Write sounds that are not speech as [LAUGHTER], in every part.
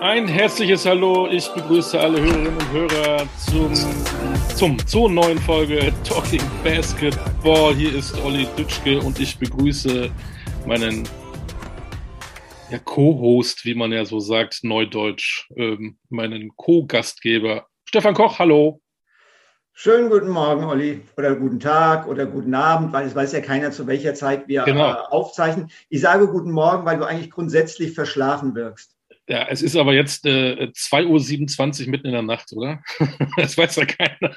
Ein herzliches Hallo. Ich begrüße alle Hörerinnen und Hörer zum, zum, zur neuen Folge Talking Basketball. Hier ist Olli Dütschke und ich begrüße meinen ja, Co-Host, wie man ja so sagt, Neudeutsch, ähm, meinen Co-Gastgeber Stefan Koch. Hallo. Schönen guten Morgen, Olli, oder guten Tag oder guten Abend, weil es weiß ja keiner, zu welcher Zeit wir genau. äh, aufzeichnen. Ich sage guten Morgen, weil du eigentlich grundsätzlich verschlafen wirkst. Ja, es ist aber jetzt äh, 2.27 Uhr mitten in der Nacht, oder? [LAUGHS] das weiß ja keiner.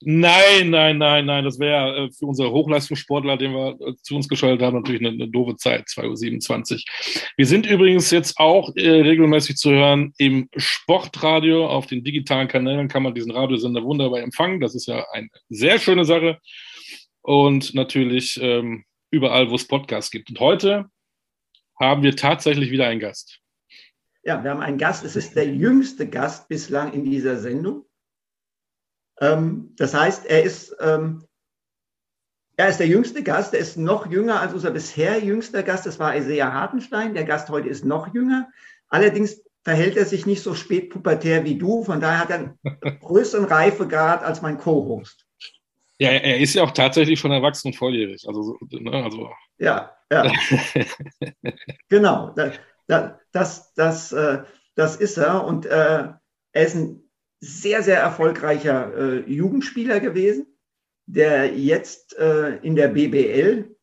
Nein, nein, nein, nein. Das wäre äh, für unsere Hochleistungssportler, den wir äh, zu uns geschaltet haben, natürlich eine, eine doofe Zeit, 2.27 Uhr. Wir sind übrigens jetzt auch äh, regelmäßig zu hören im Sportradio. Auf den digitalen Kanälen kann man diesen Radiosender wunderbar empfangen. Das ist ja eine sehr schöne Sache. Und natürlich ähm, überall, wo es Podcasts gibt. Und heute haben wir tatsächlich wieder einen Gast. Ja, wir haben einen Gast. Es ist der jüngste Gast bislang in dieser Sendung. Ähm, das heißt, er ist, ähm, er ist der jüngste Gast, er ist noch jünger als unser bisher jüngster Gast, das war Isaiah Hartenstein. Der Gast heute ist noch jünger. Allerdings verhält er sich nicht so spätpubertär wie du, von daher hat er einen [LAUGHS] größeren Reifegrad als mein Co-Host. Ja, er ist ja auch tatsächlich schon erwachsen und volljährig. Also, ne, also. Ja, ja. [LAUGHS] genau. Das, das, das, äh, das ist er. Und äh, er ist ein sehr, sehr erfolgreicher äh, Jugendspieler gewesen, der jetzt äh, in der BBL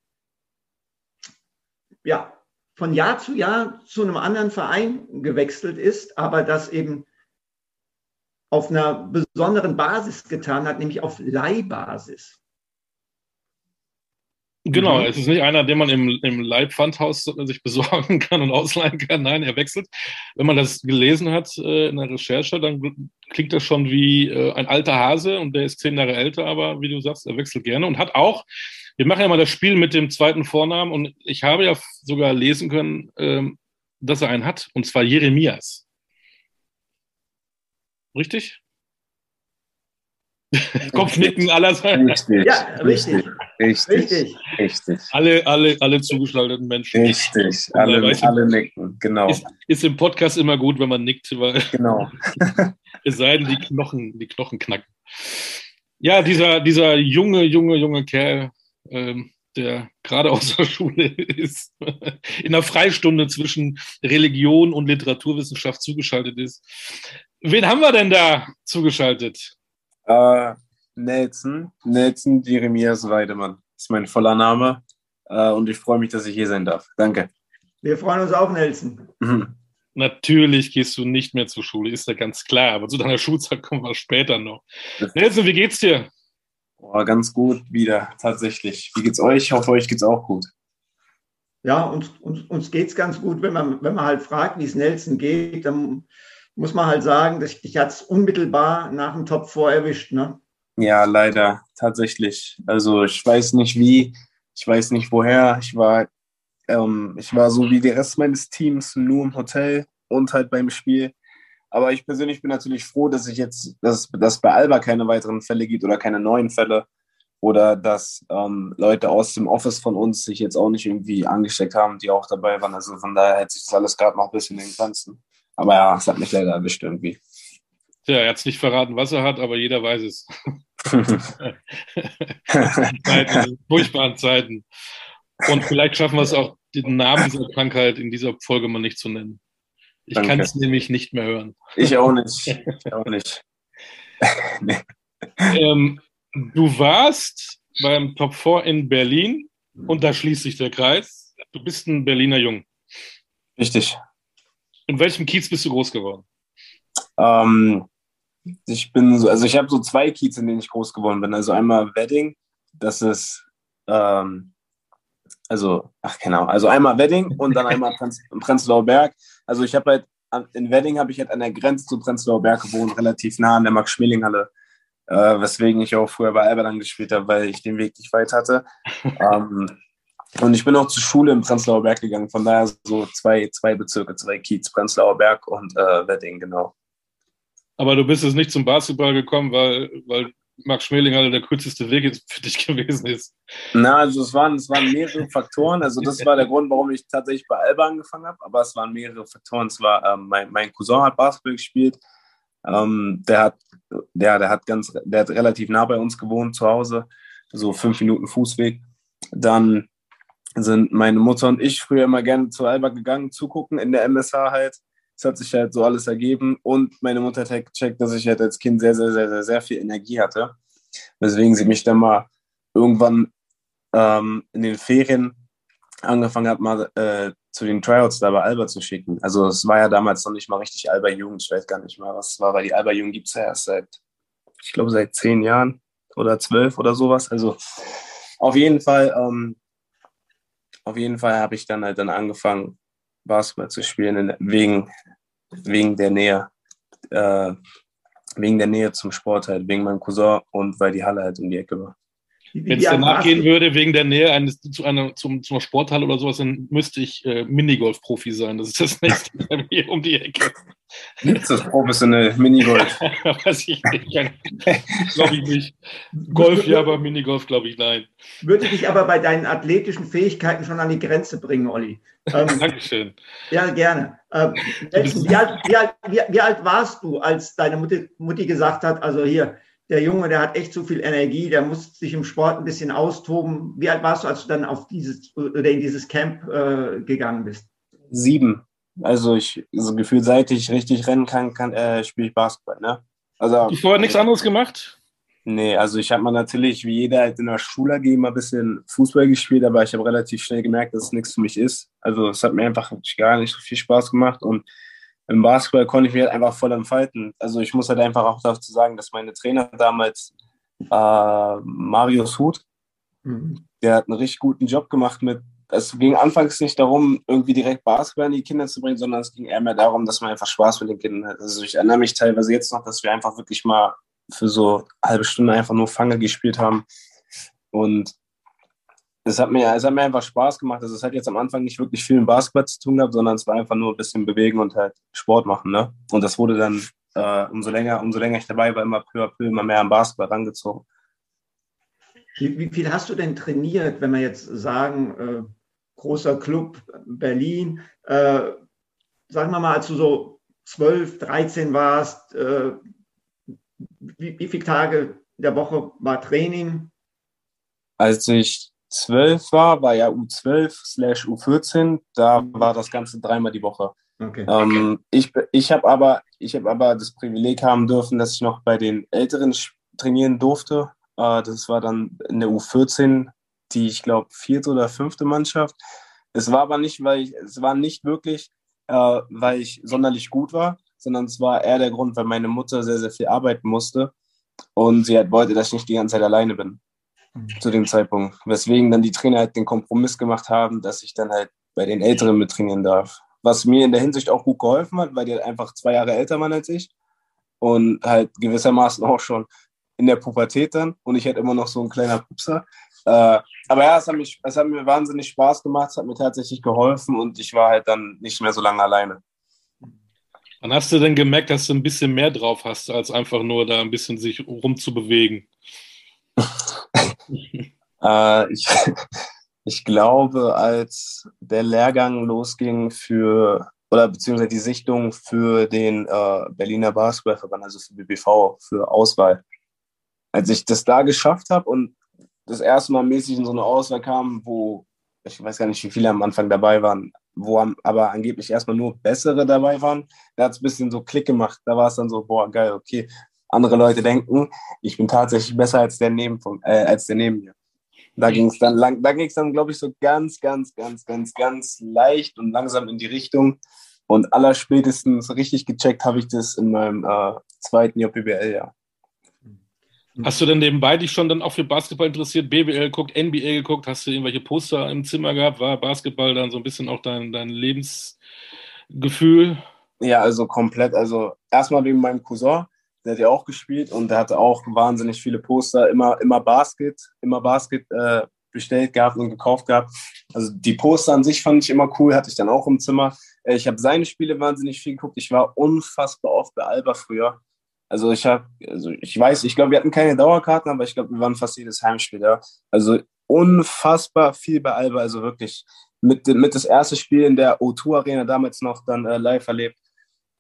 ja, von Jahr zu Jahr zu einem anderen Verein gewechselt ist, aber das eben auf einer besonderen Basis getan hat, nämlich auf Leihbasis. Genau, mhm. es ist nicht einer, den man im, im Leibpfandhaus sich [LAUGHS] besorgen kann und ausleihen kann. Nein, er wechselt. Wenn man das gelesen hat äh, in der Recherche, dann klingt das schon wie äh, ein alter Hase und der ist zehn Jahre älter, aber wie du sagst, er wechselt gerne und hat auch, wir machen ja mal das Spiel mit dem zweiten Vornamen und ich habe ja sogar lesen können, ähm, dass er einen hat, und zwar Jeremias. Richtig? [LAUGHS] Kopfnicken allerseits. Richtig, ja, richtig. Richtig. Richtig. richtig. Alle, alle, alle zugeschalteten Menschen. Richtig. Alle, alle nicken, genau. Ist, ist, im Podcast immer gut, wenn man nickt, weil [LAUGHS] genau. [LAUGHS] es sei denn, die Knochen, die Knochen knacken. Ja, dieser, dieser junge, junge, junge Kerl, ähm, der gerade aus der Schule ist, in der Freistunde zwischen Religion und Literaturwissenschaft zugeschaltet ist. Wen haben wir denn da zugeschaltet? Äh, Nelson, Nelson Jeremias Weidemann ist mein voller Name. Äh, und ich freue mich, dass ich hier sein darf. Danke. Wir freuen uns auch, Nelson. Mhm. Natürlich gehst du nicht mehr zur Schule, ist ja ganz klar. Aber zu deiner Schulzeit kommen wir später noch. Nelson, wie geht's dir? Oh, ganz gut wieder, tatsächlich. Wie geht's euch? Ich hoffe, euch geht's auch gut. Ja, uns, uns, uns geht's ganz gut. Wenn man, wenn man halt fragt, wie es Nelson geht, dann muss man halt sagen, dass ich hat es unmittelbar nach dem Top 4 erwischt, ne? Ja, leider, tatsächlich. Also ich weiß nicht wie, ich weiß nicht woher. Ich war, ähm, ich war so wie der Rest meines Teams nur im Hotel und halt beim Spiel. Aber ich persönlich bin natürlich froh, dass ich jetzt, dass es bei Alba keine weiteren Fälle gibt oder keine neuen Fälle. Oder dass ähm, Leute aus dem Office von uns sich jetzt auch nicht irgendwie angesteckt haben, die auch dabei waren. Also von daher hätte sich das alles gerade noch ein bisschen in den Grenzen. Aber ja, es hat mich leider erwischt irgendwie. Tja, er hat es nicht verraten, was er hat, aber jeder weiß es. Zeiten, [LAUGHS] [LAUGHS] furchtbaren Zeiten. Und vielleicht schaffen wir es auch, den Namen dieser Krankheit in dieser Folge mal nicht zu nennen. Ich kann es nämlich nicht mehr hören. Ich auch nicht. Ich auch nicht. [LAUGHS] nee. ähm, du warst beim Top 4 in Berlin und da schließt sich der Kreis. Du bist ein Berliner Jung. Richtig. In welchem Kiez bist du groß geworden? Ähm, ich bin so, also ich habe so zwei Kiez, in denen ich groß geworden bin. Also einmal Wedding, das ist, ähm, also, ach genau, also einmal Wedding und dann einmal [LAUGHS] Prenz, Prenzlauer Berg. Also ich habe halt, in Wedding habe ich halt an der Grenze zu Prenzlauer Berg gewohnt, relativ nah an der Max-Schmeling-Halle. Äh, weswegen ich auch früher bei dann gespielt habe, weil ich den Weg nicht weit hatte. [LAUGHS] ähm, und ich bin auch zur Schule im Prenzlauer Berg gegangen, von daher so zwei, zwei Bezirke, zwei Kiez, Prenzlauer Berg und äh, Wedding, genau. Aber du bist jetzt nicht zum Basketball gekommen, weil, weil Max Schmeling der kürzeste Weg jetzt für dich [LAUGHS] gewesen ist? Na, also es waren, es waren mehrere Faktoren. Also das war der Grund, warum ich tatsächlich bei Alba angefangen habe. Aber es waren mehrere Faktoren. Es war, ähm, mein, mein Cousin hat Basketball gespielt. Ähm, der hat, der, der hat ganz, der hat relativ nah bei uns gewohnt zu Hause, so fünf Minuten Fußweg. Dann sind meine Mutter und ich früher immer gerne zu Alba gegangen, zugucken in der MSH halt. Es hat sich halt so alles ergeben und meine Mutter hat halt gecheckt, dass ich halt als Kind sehr, sehr, sehr, sehr, sehr viel Energie hatte. Weswegen sie mich dann mal irgendwann ähm, in den Ferien angefangen hat, mal äh, zu den Tryouts da bei Alba zu schicken. Also es war ja damals noch nicht mal richtig Alba Jugend, ich weiß gar nicht mal, was es war, weil die Alba Jugend gibt es ja erst seit, ich glaube, seit zehn Jahren oder zwölf oder sowas. Also auf jeden Fall, ähm, auf jeden Fall habe ich dann halt dann angefangen, Basketball zu spielen, wegen, wegen der Nähe. Äh, wegen der Nähe zum Sport halt, wegen meinem Cousin und weil die Halle halt um die Ecke war. Wenn es danach gehen würde, wegen der Nähe eines, zu einer, zum, zum Sporthalle oder sowas, dann müsste ich äh, Minigolf-Profi sein. Das ist das nächste bei mir um die Ecke. Gibt es das professionelle Minigolf? [LAUGHS] Weiß ich nicht. glaube ich nicht. Golf ja, aber Minigolf glaube ich nein. Würde dich aber bei deinen athletischen Fähigkeiten schon an die Grenze bringen, Olli. Ähm, Dankeschön. Ja, gerne. Ähm, wie, alt, wie, alt, wie, wie, alt warst du, als deine Mutti, Mutti gesagt hat, also hier, der Junge, der hat echt zu viel Energie, der muss sich im Sport ein bisschen austoben. Wie alt warst du, als du dann auf dieses oder in dieses Camp äh, gegangen bist? Sieben. Also ich, so gefühlt, seit ich richtig rennen kann, kann äh, spiele ich Basketball. Ne? Also, du vorher nichts anderes gemacht? Nee, also ich habe mal natürlich, wie jeder halt in der Schule AG mal ein bisschen Fußball gespielt, aber ich habe relativ schnell gemerkt, dass es nichts für mich ist. Also es hat mir einfach gar nicht so viel Spaß gemacht und im Basketball konnte ich mich halt einfach voll entfalten. Also ich muss halt einfach auch dazu sagen, dass meine Trainer damals, äh, Marius Huth, mhm. der hat einen richtig guten Job gemacht mit, es ging anfangs nicht darum, irgendwie direkt Basketball in die Kinder zu bringen, sondern es ging eher mehr darum, dass man einfach Spaß mit den Kindern hat. Also ich erinnere mich teilweise jetzt noch, dass wir einfach wirklich mal für so eine halbe Stunde einfach nur Fange gespielt haben. Und es hat mir, es hat mir einfach Spaß gemacht. Also es hat jetzt am Anfang nicht wirklich viel mit Basketball zu tun gehabt, sondern es war einfach nur ein bisschen bewegen und halt Sport machen. Ne? Und das wurde dann, äh, umso länger, umso länger ich dabei war, immer peu à peu immer mehr am Basketball rangezogen. Wie, wie viel hast du denn trainiert, wenn wir jetzt sagen, äh, großer Club Berlin, äh, sagen wir mal, als du so 12, 13 warst, äh, wie, wie viele Tage der Woche war Training? Als ich 12 war, war ja U12 slash U14, da war das Ganze dreimal die Woche. Okay. Ähm, ich ich habe aber, hab aber das Privileg haben dürfen, dass ich noch bei den Älteren trainieren durfte. Äh, das war dann in der U14 die, ich glaube, vierte oder fünfte Mannschaft. Es war aber nicht, weil ich, es war nicht wirklich, äh, weil ich sonderlich gut war, sondern es war eher der Grund, weil meine Mutter sehr, sehr viel arbeiten musste und sie halt wollte, dass ich nicht die ganze Zeit alleine bin zu dem Zeitpunkt. Weswegen dann die Trainer halt den Kompromiss gemacht haben, dass ich dann halt bei den Älteren mit trainieren darf. Was mir in der Hinsicht auch gut geholfen hat, weil die halt einfach zwei Jahre älter waren als ich und halt gewissermaßen auch schon in der Pubertät dann und ich halt immer noch so ein kleiner Pupser. Äh, aber ja, es hat, mich, es hat mir wahnsinnig Spaß gemacht, es hat mir tatsächlich geholfen und ich war halt dann nicht mehr so lange alleine. Wann hast du denn gemerkt, dass du ein bisschen mehr drauf hast, als einfach nur da ein bisschen sich rumzubewegen? [LAUGHS] [LAUGHS] äh, ich, [LAUGHS] ich glaube, als der Lehrgang losging für, oder beziehungsweise die Sichtung für den äh, Berliner Basketballverband, also für BBV, für Auswahl, als ich das da geschafft habe und das erste Mal mäßig in so eine Auswahl kam, wo ich weiß gar nicht, wie viele am Anfang dabei waren, wo aber angeblich erstmal nur bessere dabei waren, da hat es ein bisschen so Klick gemacht. Da war es dann so, boah, geil, okay, andere Leute denken, ich bin tatsächlich besser als der neben, äh, als der neben mir. Da ging es dann lang, da ging es dann, glaube ich, so ganz, ganz, ganz, ganz, ganz leicht und langsam in die Richtung. Und allerspätestens richtig gecheckt habe ich das in meinem äh, zweiten JBL-Jahr. Hast du denn nebenbei dich schon dann auch für Basketball interessiert, BBL geguckt, NBA geguckt? Hast du irgendwelche Poster im Zimmer gehabt? War Basketball dann so ein bisschen auch dein, dein Lebensgefühl? Ja, also komplett. Also erstmal wegen meinem Cousin der hat ja auch gespielt und der hatte auch wahnsinnig viele Poster, immer, immer Basket, immer Basket äh, bestellt gehabt und gekauft gehabt. Also die Poster an sich fand ich immer cool, hatte ich dann auch im Zimmer. Äh, ich habe seine Spiele wahnsinnig viel geguckt. Ich war unfassbar oft bei Alba früher. Also ich habe, also ich weiß, ich glaube, wir hatten keine Dauerkarten, aber ich glaube, wir waren fast jedes Heimspiel da. Also unfassbar viel bei Alba, also wirklich mit, mit das erste Spiel in der O2 Arena damals noch dann äh, live erlebt.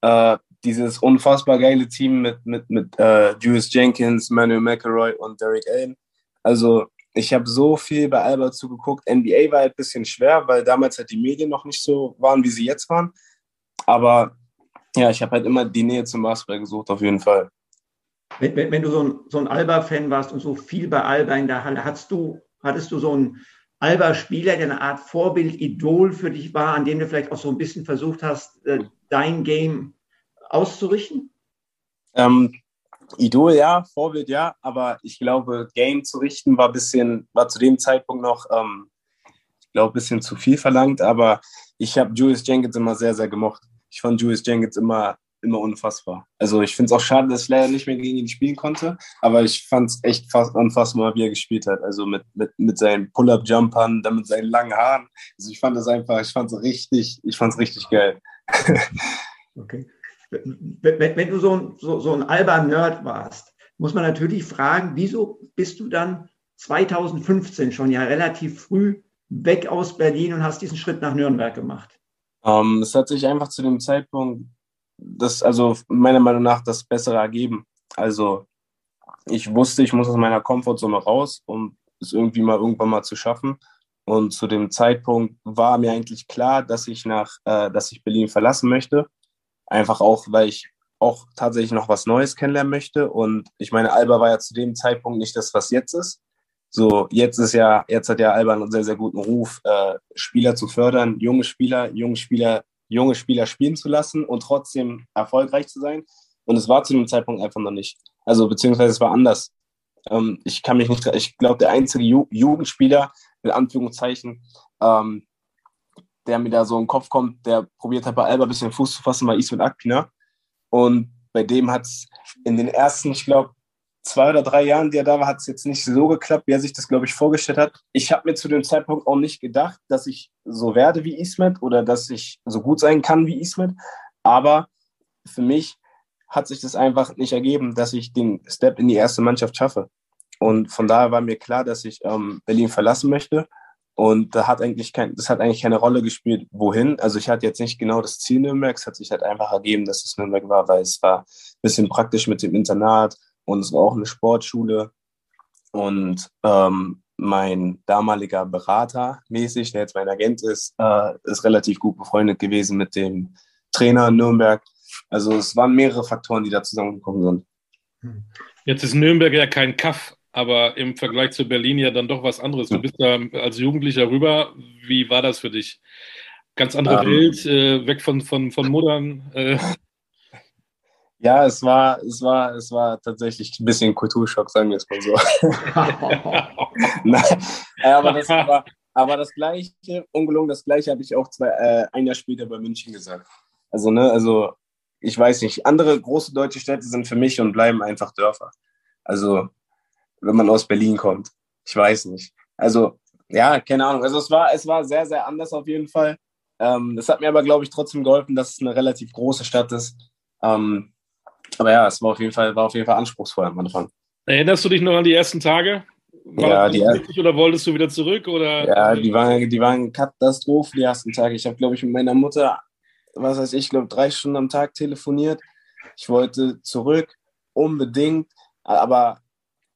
Äh, dieses unfassbar geile Team mit, mit, mit äh, Julius Jenkins, Manuel McElroy und Derek Allen. Also ich habe so viel bei Alba zugeguckt. NBA war halt ein bisschen schwer, weil damals halt die Medien noch nicht so waren, wie sie jetzt waren. Aber ja, ich habe halt immer die Nähe zum Basketball gesucht, auf jeden Fall. Wenn, wenn, wenn du so ein, so ein Alba-Fan warst und so viel bei Alba in der Halle, hattest du, hattest du so einen Alba-Spieler, der eine Art Vorbild, Idol für dich war, an dem du vielleicht auch so ein bisschen versucht hast, äh, dein Game auszurichten? Ähm, Idol ja, Vorbild ja, aber ich glaube, Game zu richten war bisschen, war zu dem Zeitpunkt noch, ähm, ich glaube, ein bisschen zu viel verlangt, aber ich habe Julius Jenkins immer sehr, sehr gemocht. Ich fand Julius Jenkins immer, immer unfassbar. Also ich finde es auch schade, dass ich leider nicht mehr gegen ihn spielen konnte, aber ich fand es echt fast unfassbar, wie er gespielt hat. Also mit, mit, mit seinen Pull-Up-Jumpern, dann mit seinen langen Haaren. Also ich fand es einfach, ich fand es richtig, ich fand es richtig geil. [LAUGHS] okay wenn, wenn du so ein, so, so ein Alba-Nerd warst, muss man natürlich fragen, wieso bist du dann 2015 schon ja relativ früh weg aus Berlin und hast diesen Schritt nach Nürnberg gemacht? Um, ähm, es hat sich einfach zu dem Zeitpunkt, das, also meiner Meinung nach, das Bessere ergeben. Also ich wusste, ich muss aus meiner Komfortzone raus, um es irgendwie mal irgendwann mal zu schaffen. Und zu dem Zeitpunkt war mir eigentlich klar, dass ich nach, äh, dass ich Berlin verlassen möchte. Einfach auch, weil ich auch tatsächlich noch was Neues kennenlernen möchte. Und ich meine, Alba war ja zu dem Zeitpunkt nicht das, was jetzt ist. So, jetzt ist ja, jetzt hat ja Alba einen sehr, sehr guten Ruf, äh, Spieler zu fördern, junge Spieler, junge Spieler, junge Spieler spielen zu lassen und trotzdem erfolgreich zu sein. Und es war zu dem Zeitpunkt einfach noch nicht. Also, beziehungsweise es war anders. Ähm, ich kann mich nicht, ich glaube, der einzige Ju Jugendspieler, mit Anführungszeichen, ähm, der mir da so im Kopf kommt, der probiert hat bei Alba ein bisschen Fuß zu fassen, war Ismet Akpina. Und bei dem hat es in den ersten, ich glaube, zwei oder drei Jahren, die er da war, hat es jetzt nicht so geklappt, wie er sich das, glaube ich, vorgestellt hat. Ich habe mir zu dem Zeitpunkt auch nicht gedacht, dass ich so werde wie Ismet oder dass ich so gut sein kann wie Ismet. Aber für mich hat sich das einfach nicht ergeben, dass ich den Step in die erste Mannschaft schaffe. Und von daher war mir klar, dass ich ähm, Berlin verlassen möchte und da hat eigentlich kein, das hat eigentlich keine Rolle gespielt, wohin. Also ich hatte jetzt nicht genau das Ziel Nürnberg, es hat sich halt einfach ergeben, dass es Nürnberg war, weil es war ein bisschen praktisch mit dem Internat und es war auch eine Sportschule. Und ähm, mein damaliger Berater mäßig, der jetzt mein Agent ist, äh, ist relativ gut befreundet gewesen mit dem Trainer in Nürnberg. Also es waren mehrere Faktoren, die da zusammengekommen sind. Jetzt ist Nürnberg ja kein Kaff aber im Vergleich zu Berlin ja dann doch was anderes. Du bist da als Jugendlicher rüber. Wie war das für dich? Ganz andere um, ähm. Welt, äh, weg von, von, von Muttern. Äh. [LAUGHS] Ja, es war, es war, es war tatsächlich ein bisschen Kulturschock, sagen wir es mal so. [LAUGHS] Nein, aber, das [LAUGHS] war, aber das Gleiche, ungelungen, das Gleiche habe ich auch zwei, äh, ein Jahr später bei München gesagt. Also, ne, also ich weiß nicht, andere große deutsche Städte sind für mich und bleiben einfach Dörfer. Also wenn man aus Berlin kommt. Ich weiß nicht. Also, ja, keine Ahnung. Also es war, es war sehr, sehr anders auf jeden Fall. Ähm, es hat mir aber, glaube ich, trotzdem geholfen, dass es eine relativ große Stadt ist. Ähm, aber ja, es war auf jeden Fall, war auf jeden Fall anspruchsvoll am Anfang. Erinnerst du dich noch an die ersten Tage? War ja, die richtig, oder wolltest du wieder zurück? Oder? Ja, die waren, die waren Katastrophe die ersten Tage. Ich habe, glaube ich, mit meiner Mutter, was weiß ich, glaube drei Stunden am Tag telefoniert. Ich wollte zurück, unbedingt. Aber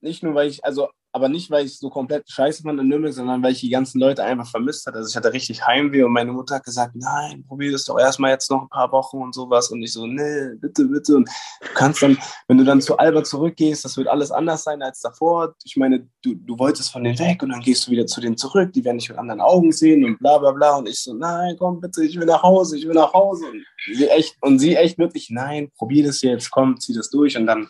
nicht nur, weil ich, also, aber nicht, weil ich so komplett scheiße fand in Nürnberg, sondern weil ich die ganzen Leute einfach vermisst hatte. Also ich hatte richtig Heimweh und meine Mutter hat gesagt, nein, probier das doch erstmal jetzt noch ein paar Wochen und sowas. Und ich so, nee, bitte, bitte. Und du kannst dann, wenn du dann zu Alba zurückgehst, das wird alles anders sein als davor. Ich meine, du, du wolltest von denen weg und dann gehst du wieder zu denen zurück, die werden dich mit anderen Augen sehen und bla bla bla. Und ich so, nein, komm bitte, ich will nach Hause, ich will nach Hause. Und sie echt, und sie echt wirklich, nein, probier das jetzt, komm, zieh das durch. Und dann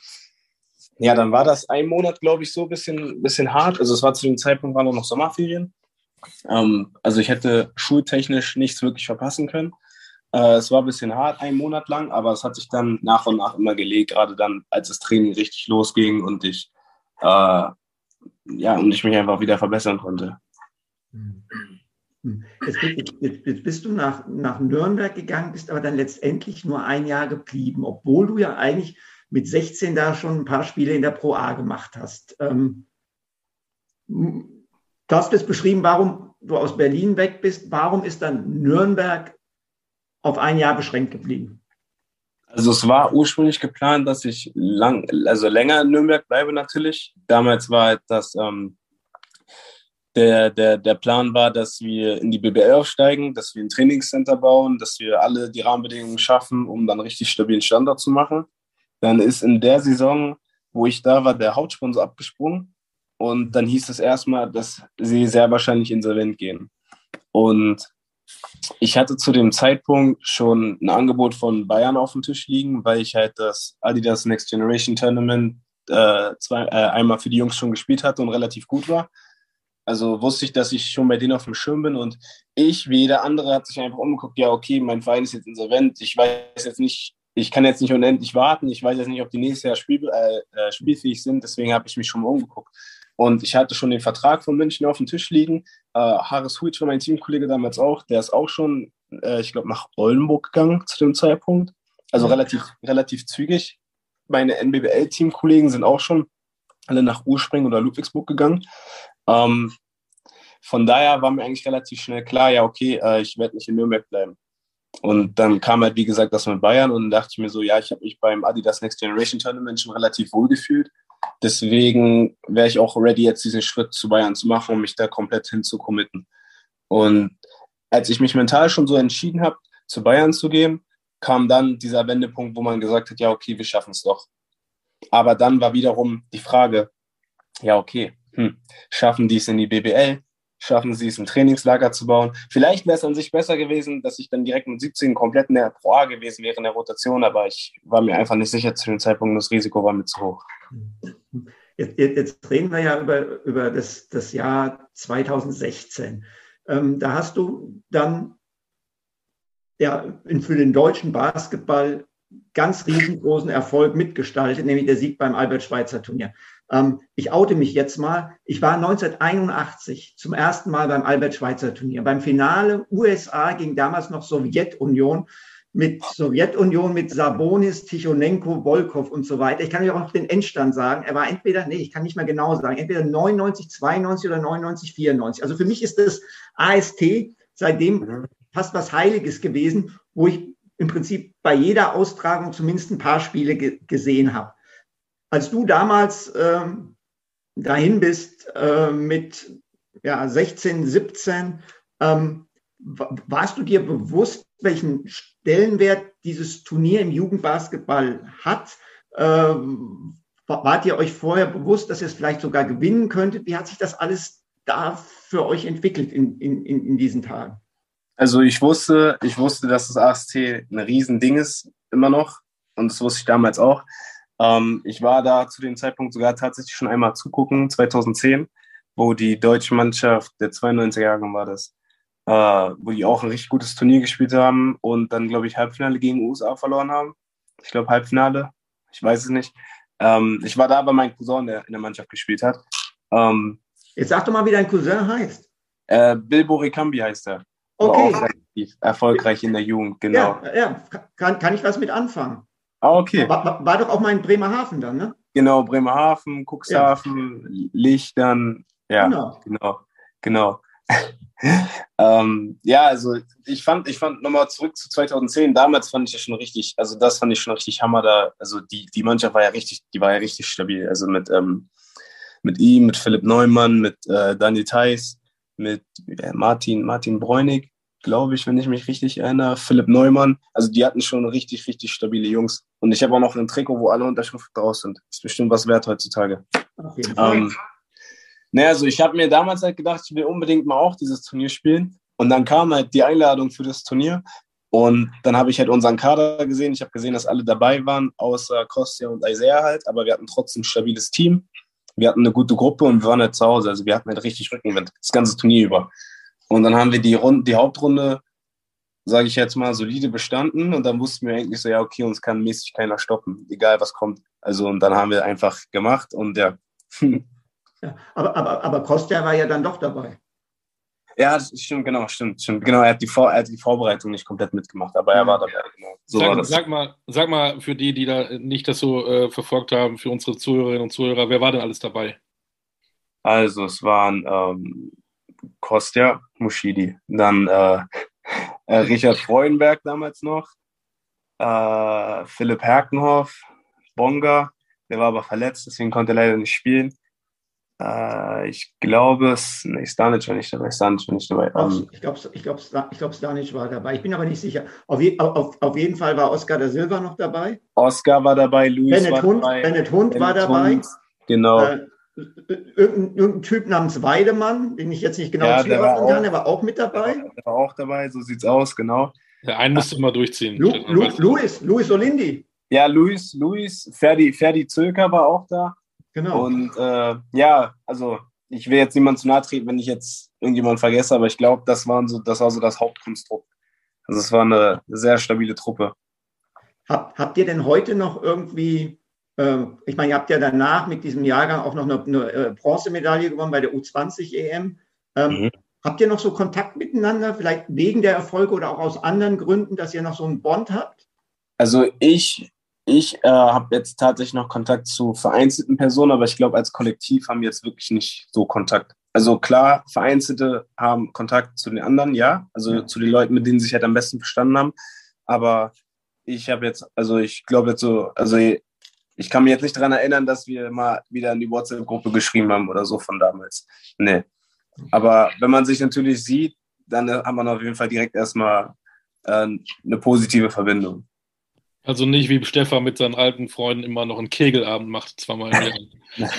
ja, dann war das ein Monat, glaube ich, so ein bisschen, bisschen hart. Also es war zu dem Zeitpunkt waren noch Sommerferien. Ähm, also ich hätte schultechnisch nichts wirklich verpassen können. Äh, es war ein bisschen hart, ein Monat lang, aber es hat sich dann nach und nach immer gelegt, gerade dann, als das Training richtig losging und ich, äh, ja, und ich mich einfach wieder verbessern konnte. Jetzt, jetzt, bist du nach, nach Nürnberg gegangen, bist aber dann letztendlich nur ein Jahr geblieben, obwohl du ja eigentlich mit 16 da schon ein paar Spiele in der Pro A gemacht hast. Ähm, du hast es beschrieben, warum du aus Berlin weg bist. Warum ist dann Nürnberg auf ein Jahr beschränkt geblieben? Also es war ursprünglich geplant, dass ich lang, also länger in Nürnberg bleibe natürlich. Damals war halt das ähm, der, der, der Plan war, dass wir in die BBL aufsteigen, dass wir ein Trainingscenter bauen, dass wir alle die Rahmenbedingungen schaffen, um dann richtig stabilen Standard zu machen. Dann ist in der Saison, wo ich da war, der Hauptsponsor abgesprungen. Und dann hieß es erstmal, dass sie sehr wahrscheinlich insolvent gehen. Und ich hatte zu dem Zeitpunkt schon ein Angebot von Bayern auf dem Tisch liegen, weil ich halt das Adidas Next Generation Tournament äh, zwei, äh, einmal für die Jungs schon gespielt hatte und relativ gut war. Also wusste ich, dass ich schon bei denen auf dem Schirm bin und ich, wie jeder andere, hat sich einfach umgeguckt, ja, okay, mein Verein ist jetzt insolvent, ich weiß jetzt nicht, ich kann jetzt nicht unendlich warten, ich weiß jetzt nicht, ob die nächstes Jahr spiel, äh, äh, spielfähig sind, deswegen habe ich mich schon mal umgeguckt. Und ich hatte schon den Vertrag von München auf dem Tisch liegen. Äh, Haris Huitsch war mein Teamkollege damals auch, der ist auch schon, äh, ich glaube, nach Oldenburg gegangen zu dem Zeitpunkt. Also mhm. relativ, relativ zügig. Meine NBBL-Teamkollegen sind auch schon alle nach Urspring oder Ludwigsburg gegangen. Ähm, von daher war mir eigentlich relativ schnell klar, ja, okay, äh, ich werde nicht in Nürnberg bleiben. Und dann kam halt, wie gesagt, das mit Bayern und dachte ich mir so, ja, ich habe mich beim Adidas Next Generation Tournament schon relativ wohl gefühlt. Deswegen wäre ich auch ready, jetzt diesen Schritt zu Bayern zu machen, um mich da komplett hinzukommitten. Und als ich mich mental schon so entschieden habe, zu Bayern zu gehen, kam dann dieser Wendepunkt, wo man gesagt hat, ja, okay, wir schaffen es doch. Aber dann war wiederum die Frage, ja, okay, hm, schaffen die es in die BBL? Schaffen sie es, ein Trainingslager zu bauen? Vielleicht wäre es an sich besser gewesen, dass ich dann direkt mit 17 komplett in der Pro A gewesen wäre in der Rotation, aber ich war mir einfach nicht sicher zu dem Zeitpunkt, das Risiko war mir zu hoch. Jetzt, jetzt reden wir ja über, über das, das Jahr 2016. Ähm, da hast du dann ja, für den deutschen Basketball ganz riesengroßen Erfolg mitgestaltet, nämlich der Sieg beim Albert-Schweitzer-Turnier. Ähm, ich oute mich jetzt mal. Ich war 1981 zum ersten Mal beim Albert-Schweitzer-Turnier. Beim Finale USA gegen damals noch Sowjetunion mit Sowjetunion, mit Sabonis, Tichonenko, Volkov und so weiter. Ich kann euch auch noch den Endstand sagen. Er war entweder, nee, ich kann nicht mehr genau sagen, entweder 99, 92 oder 99, 94. Also für mich ist das AST seitdem mhm. fast was Heiliges gewesen, wo ich im Prinzip bei jeder Austragung zumindest ein paar Spiele ge gesehen habe. Als du damals ähm, dahin bist äh, mit ja, 16, 17, ähm, warst du dir bewusst, welchen Stellenwert dieses Turnier im Jugendbasketball hat? Ähm, wart ihr euch vorher bewusst, dass ihr es vielleicht sogar gewinnen könntet? Wie hat sich das alles da für euch entwickelt in, in, in diesen Tagen? Also ich wusste, ich wusste, dass das AST ein Riesending ist, immer noch. Und das wusste ich damals auch. Ähm, ich war da zu dem Zeitpunkt sogar tatsächlich schon einmal zugucken, 2010, wo die deutsche Mannschaft, der 92er Jahrgang war das, äh, wo die auch ein richtig gutes Turnier gespielt haben und dann, glaube ich, Halbfinale gegen USA verloren haben. Ich glaube, Halbfinale, ich weiß es nicht. Ähm, ich war da, weil mein Cousin der in der Mannschaft gespielt hat. Ähm, Jetzt sag doch mal, wie dein Cousin heißt. Äh, Bilbo Rikambi heißt er. Okay. Auch relativ erfolgreich in der Jugend, genau. Ja, ja. Kann, kann ich was mit anfangen. Ah, okay. War, war, doch auch mal in Bremerhaven dann, ne? Genau, Bremerhaven, Cuxhaven, ja. Lichtern, ja, genau, genau. genau. [LAUGHS] ähm, ja, also ich fand, ich fand nochmal zurück zu 2010, damals fand ich ja schon richtig, also das fand ich schon richtig Hammer da, also die, die Mannschaft war ja richtig, die war ja richtig stabil, also mit, ähm, mit ihm, mit Philipp Neumann, mit äh, Daniel Theiss, mit äh, Martin, Martin Bräunig, glaube ich, wenn ich mich richtig erinnere, Philipp Neumann. Also die hatten schon richtig, richtig stabile Jungs. Und ich habe auch noch ein Trikot, wo alle Unterschriften draus sind. Ist bestimmt was wert heutzutage. Okay. Ähm, naja, also ich habe mir damals halt gedacht, ich will unbedingt mal auch dieses Turnier spielen. Und dann kam halt die Einladung für das Turnier. Und dann habe ich halt unseren Kader gesehen. Ich habe gesehen, dass alle dabei waren, außer Kostja und Isaiah halt. Aber wir hatten trotzdem ein stabiles Team. Wir hatten eine gute Gruppe und wir waren halt zu Hause. Also wir hatten halt richtig Rückenwind, das ganze Turnier über. Und dann haben wir die, Runde, die Hauptrunde, sage ich jetzt mal, solide bestanden. Und dann wussten wir eigentlich so, ja, okay, uns kann mäßig keiner stoppen, egal was kommt. Also und dann haben wir einfach gemacht und ja. [LAUGHS] ja aber, aber, aber Kostja war ja dann doch dabei. Ja, das stimmt, genau, stimmt, stimmt. Genau, er hat, die Vor er hat die Vorbereitung nicht komplett mitgemacht, aber er war dabei, genau. So sag, sag, mal, sag mal für die, die da nicht das so äh, verfolgt haben, für unsere Zuhörerinnen und Zuhörer, wer war denn alles dabei? Also es waren ähm, Kostja Muschidi, dann äh, äh, Richard Freudenberg damals noch, äh, Philipp Herkenhoff, Bonga, der war aber verletzt, deswegen konnte er leider nicht spielen. Äh, ich glaube, nee, Stanic war nicht dabei. Stanic war nicht dabei. Ähm, ich glaube, ich glaub, ich glaub, Stanic war dabei. Ich bin aber nicht sicher. Auf, je, auf, auf jeden Fall war Oscar da Silva noch dabei. Oscar war dabei, Luis Bennett war Hund, dabei. Bennett Hund war dabei. Hund, genau. Äh, irgendein, irgendein, Typ namens Weidemann, den ich jetzt nicht genau ja, zuordnen kann, der war auch mit dabei. Der war auch dabei, so sieht's aus, genau. Der einen musste immer durchziehen. Lu, Lu, Luis, Luis Olindi. Ja, Luis, Luis, Ferdi, Ferdi Zöker war auch da. Genau. Und äh, ja, also ich will jetzt niemand zu nahe treten, wenn ich jetzt irgendjemand vergesse, aber ich glaube, das waren so, das war so das Hauptkonstrukt. Also es war eine sehr stabile Truppe. Hab, habt ihr denn heute noch irgendwie, ich meine, ihr habt ja danach mit diesem Jahrgang auch noch eine, eine äh, Bronzemedaille gewonnen bei der U20 EM. Ähm, mhm. Habt ihr noch so Kontakt miteinander, vielleicht wegen der Erfolge oder auch aus anderen Gründen, dass ihr noch so einen Bond habt? Also ich ich äh, habe jetzt tatsächlich noch Kontakt zu vereinzelten Personen, aber ich glaube, als Kollektiv haben wir jetzt wirklich nicht so Kontakt. Also klar, Vereinzelte haben Kontakt zu den anderen, ja, also ja. zu den Leuten, mit denen sie sich halt am besten verstanden haben. Aber ich habe jetzt, also ich glaube jetzt so, also ich kann mich jetzt nicht daran erinnern, dass wir mal wieder in die WhatsApp-Gruppe geschrieben haben oder so von damals. Nee. Aber wenn man sich natürlich sieht, dann hat man auf jeden Fall direkt erstmal äh, eine positive Verbindung. Also nicht wie Stefan mit seinen alten Freunden immer noch einen Kegelabend macht, zweimal im Jahr. [LAUGHS]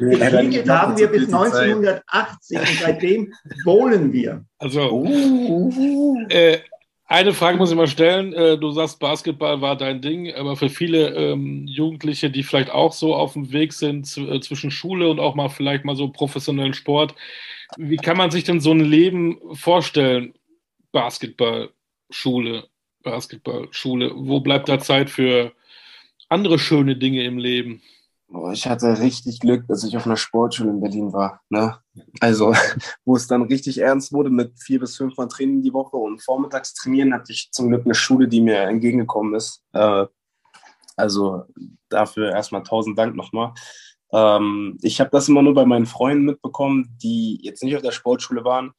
Gekegelt haben wir bis 1980 und seitdem wohnen wir. Also, uh, äh, eine Frage muss ich mal stellen. Äh, du sagst, Basketball war dein Ding, aber für viele ähm, Jugendliche, die vielleicht auch so auf dem Weg sind äh, zwischen Schule und auch mal vielleicht mal so professionellen Sport, wie kann man sich denn so ein Leben vorstellen? Basketball, Schule, Basketball, Schule. Wo bleibt da Zeit für andere schöne Dinge im Leben? Oh, ich hatte richtig Glück, dass ich auf einer Sportschule in Berlin war. Ne? Also, [LAUGHS] wo es dann richtig ernst wurde mit vier bis fünf Mal Training die Woche und vormittags trainieren, hatte ich zum Glück eine Schule, die mir entgegengekommen ist. Äh, also dafür erstmal tausend Dank nochmal. Ähm, ich habe das immer nur bei meinen Freunden mitbekommen, die jetzt nicht auf der Sportschule waren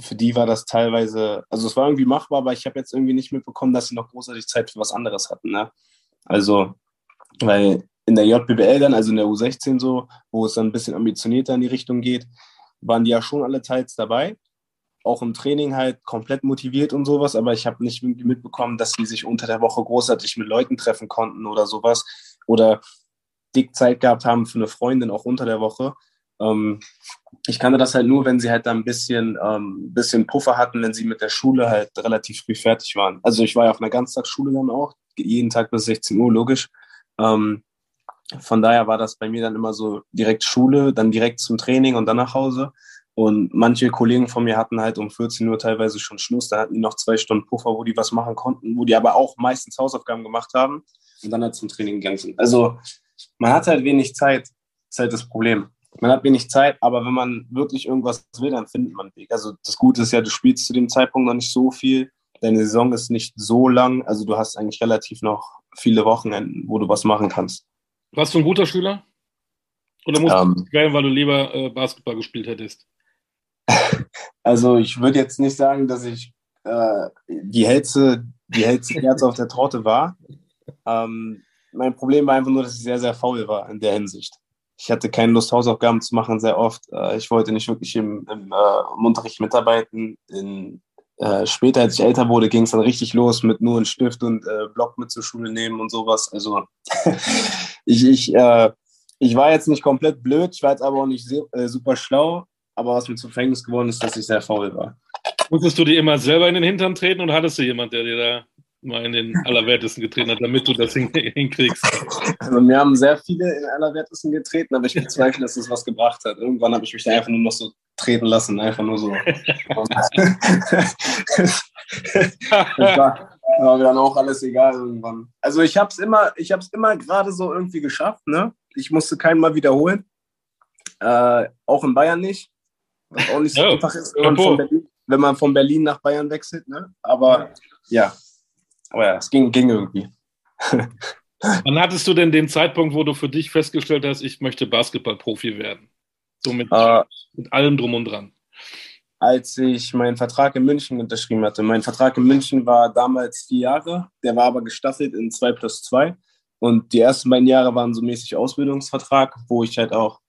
für die war das teilweise, also es war irgendwie machbar, aber ich habe jetzt irgendwie nicht mitbekommen, dass sie noch großartig Zeit für was anderes hatten. Ne? Also, weil in der JBL dann, also in der U16 so, wo es dann ein bisschen ambitionierter in die Richtung geht, waren die ja schon alle teils dabei. Auch im Training halt komplett motiviert und sowas, aber ich habe nicht mitbekommen, dass sie sich unter der Woche großartig mit Leuten treffen konnten oder sowas. Oder dick Zeit gehabt haben für eine Freundin auch unter der Woche. Ähm, ich kannte das halt nur, wenn sie halt da ein bisschen, ähm, bisschen Puffer hatten, wenn sie mit der Schule halt relativ früh fertig waren. Also ich war ja auf einer Ganztagsschule dann auch, jeden Tag bis 16 Uhr, logisch. Ähm, von daher war das bei mir dann immer so direkt Schule, dann direkt zum Training und dann nach Hause. Und manche Kollegen von mir hatten halt um 14 Uhr teilweise schon Schluss. Da hatten die noch zwei Stunden Puffer, wo die was machen konnten, wo die aber auch meistens Hausaufgaben gemacht haben und dann halt zum Training gegangen sind. Also man hat halt wenig Zeit. Das ist halt das Problem man hat wenig Zeit, aber wenn man wirklich irgendwas will, dann findet man einen Weg. Also das Gute ist ja, du spielst zu dem Zeitpunkt noch nicht so viel. Deine Saison ist nicht so lang, also du hast eigentlich relativ noch viele Wochenenden, wo du was machen kannst. Warst du ein guter Schüler? Oder musst ähm, du wählen, weil du lieber äh, Basketball gespielt hättest? [LAUGHS] Also ich würde jetzt nicht sagen, dass ich äh, die hellste, die hellste Kerze auf der Torte war. Ähm, mein Problem war einfach nur, dass ich sehr, sehr faul war in der Hinsicht ich hatte keine Lust, Hausaufgaben zu machen, sehr oft. Äh, ich wollte nicht wirklich im, im, äh, im Unterricht mitarbeiten. In, äh, später, als ich älter wurde, ging es dann richtig los mit nur einen Stift und äh, Block mit zur Schule nehmen und sowas. Also [LAUGHS] ich, ich, äh, ich war jetzt nicht komplett blöd, ich war jetzt aber auch nicht sehr, äh, super schlau. Aber was mir zum Verhängnis geworden ist, dass ich sehr faul war. Musstest du dir immer selber in den Hintern treten und hattest du jemand, der dir da mal in den Allerwertesten getreten hat, damit du das hinkriegst. Also mir haben sehr viele in den Allerwertesten getreten, aber ich bezweifle, dass das was gebracht hat. Irgendwann habe ich mich da einfach nur noch so treten lassen, einfach nur so. [LAUGHS] [LAUGHS] das war, war mir dann auch alles egal irgendwann. Also ich habe es immer, ich habe es immer gerade so irgendwie geschafft. Ne? Ich musste keinen mal wiederholen. Äh, auch in Bayern nicht. Was auch nicht so ja, einfach ist, wenn man von Berlin wenn man von Berlin nach Bayern wechselt, ne? Aber ja, aber ja, es ging, ging irgendwie. [LAUGHS] Wann hattest du denn den Zeitpunkt, wo du für dich festgestellt hast, ich möchte Basketballprofi werden? So mit, uh, mit allem drum und dran. Als ich meinen Vertrag in München unterschrieben hatte. Mein Vertrag in München war damals vier Jahre, der war aber gestaffelt in zwei plus zwei. Und die ersten beiden Jahre waren so mäßig Ausbildungsvertrag, wo ich halt auch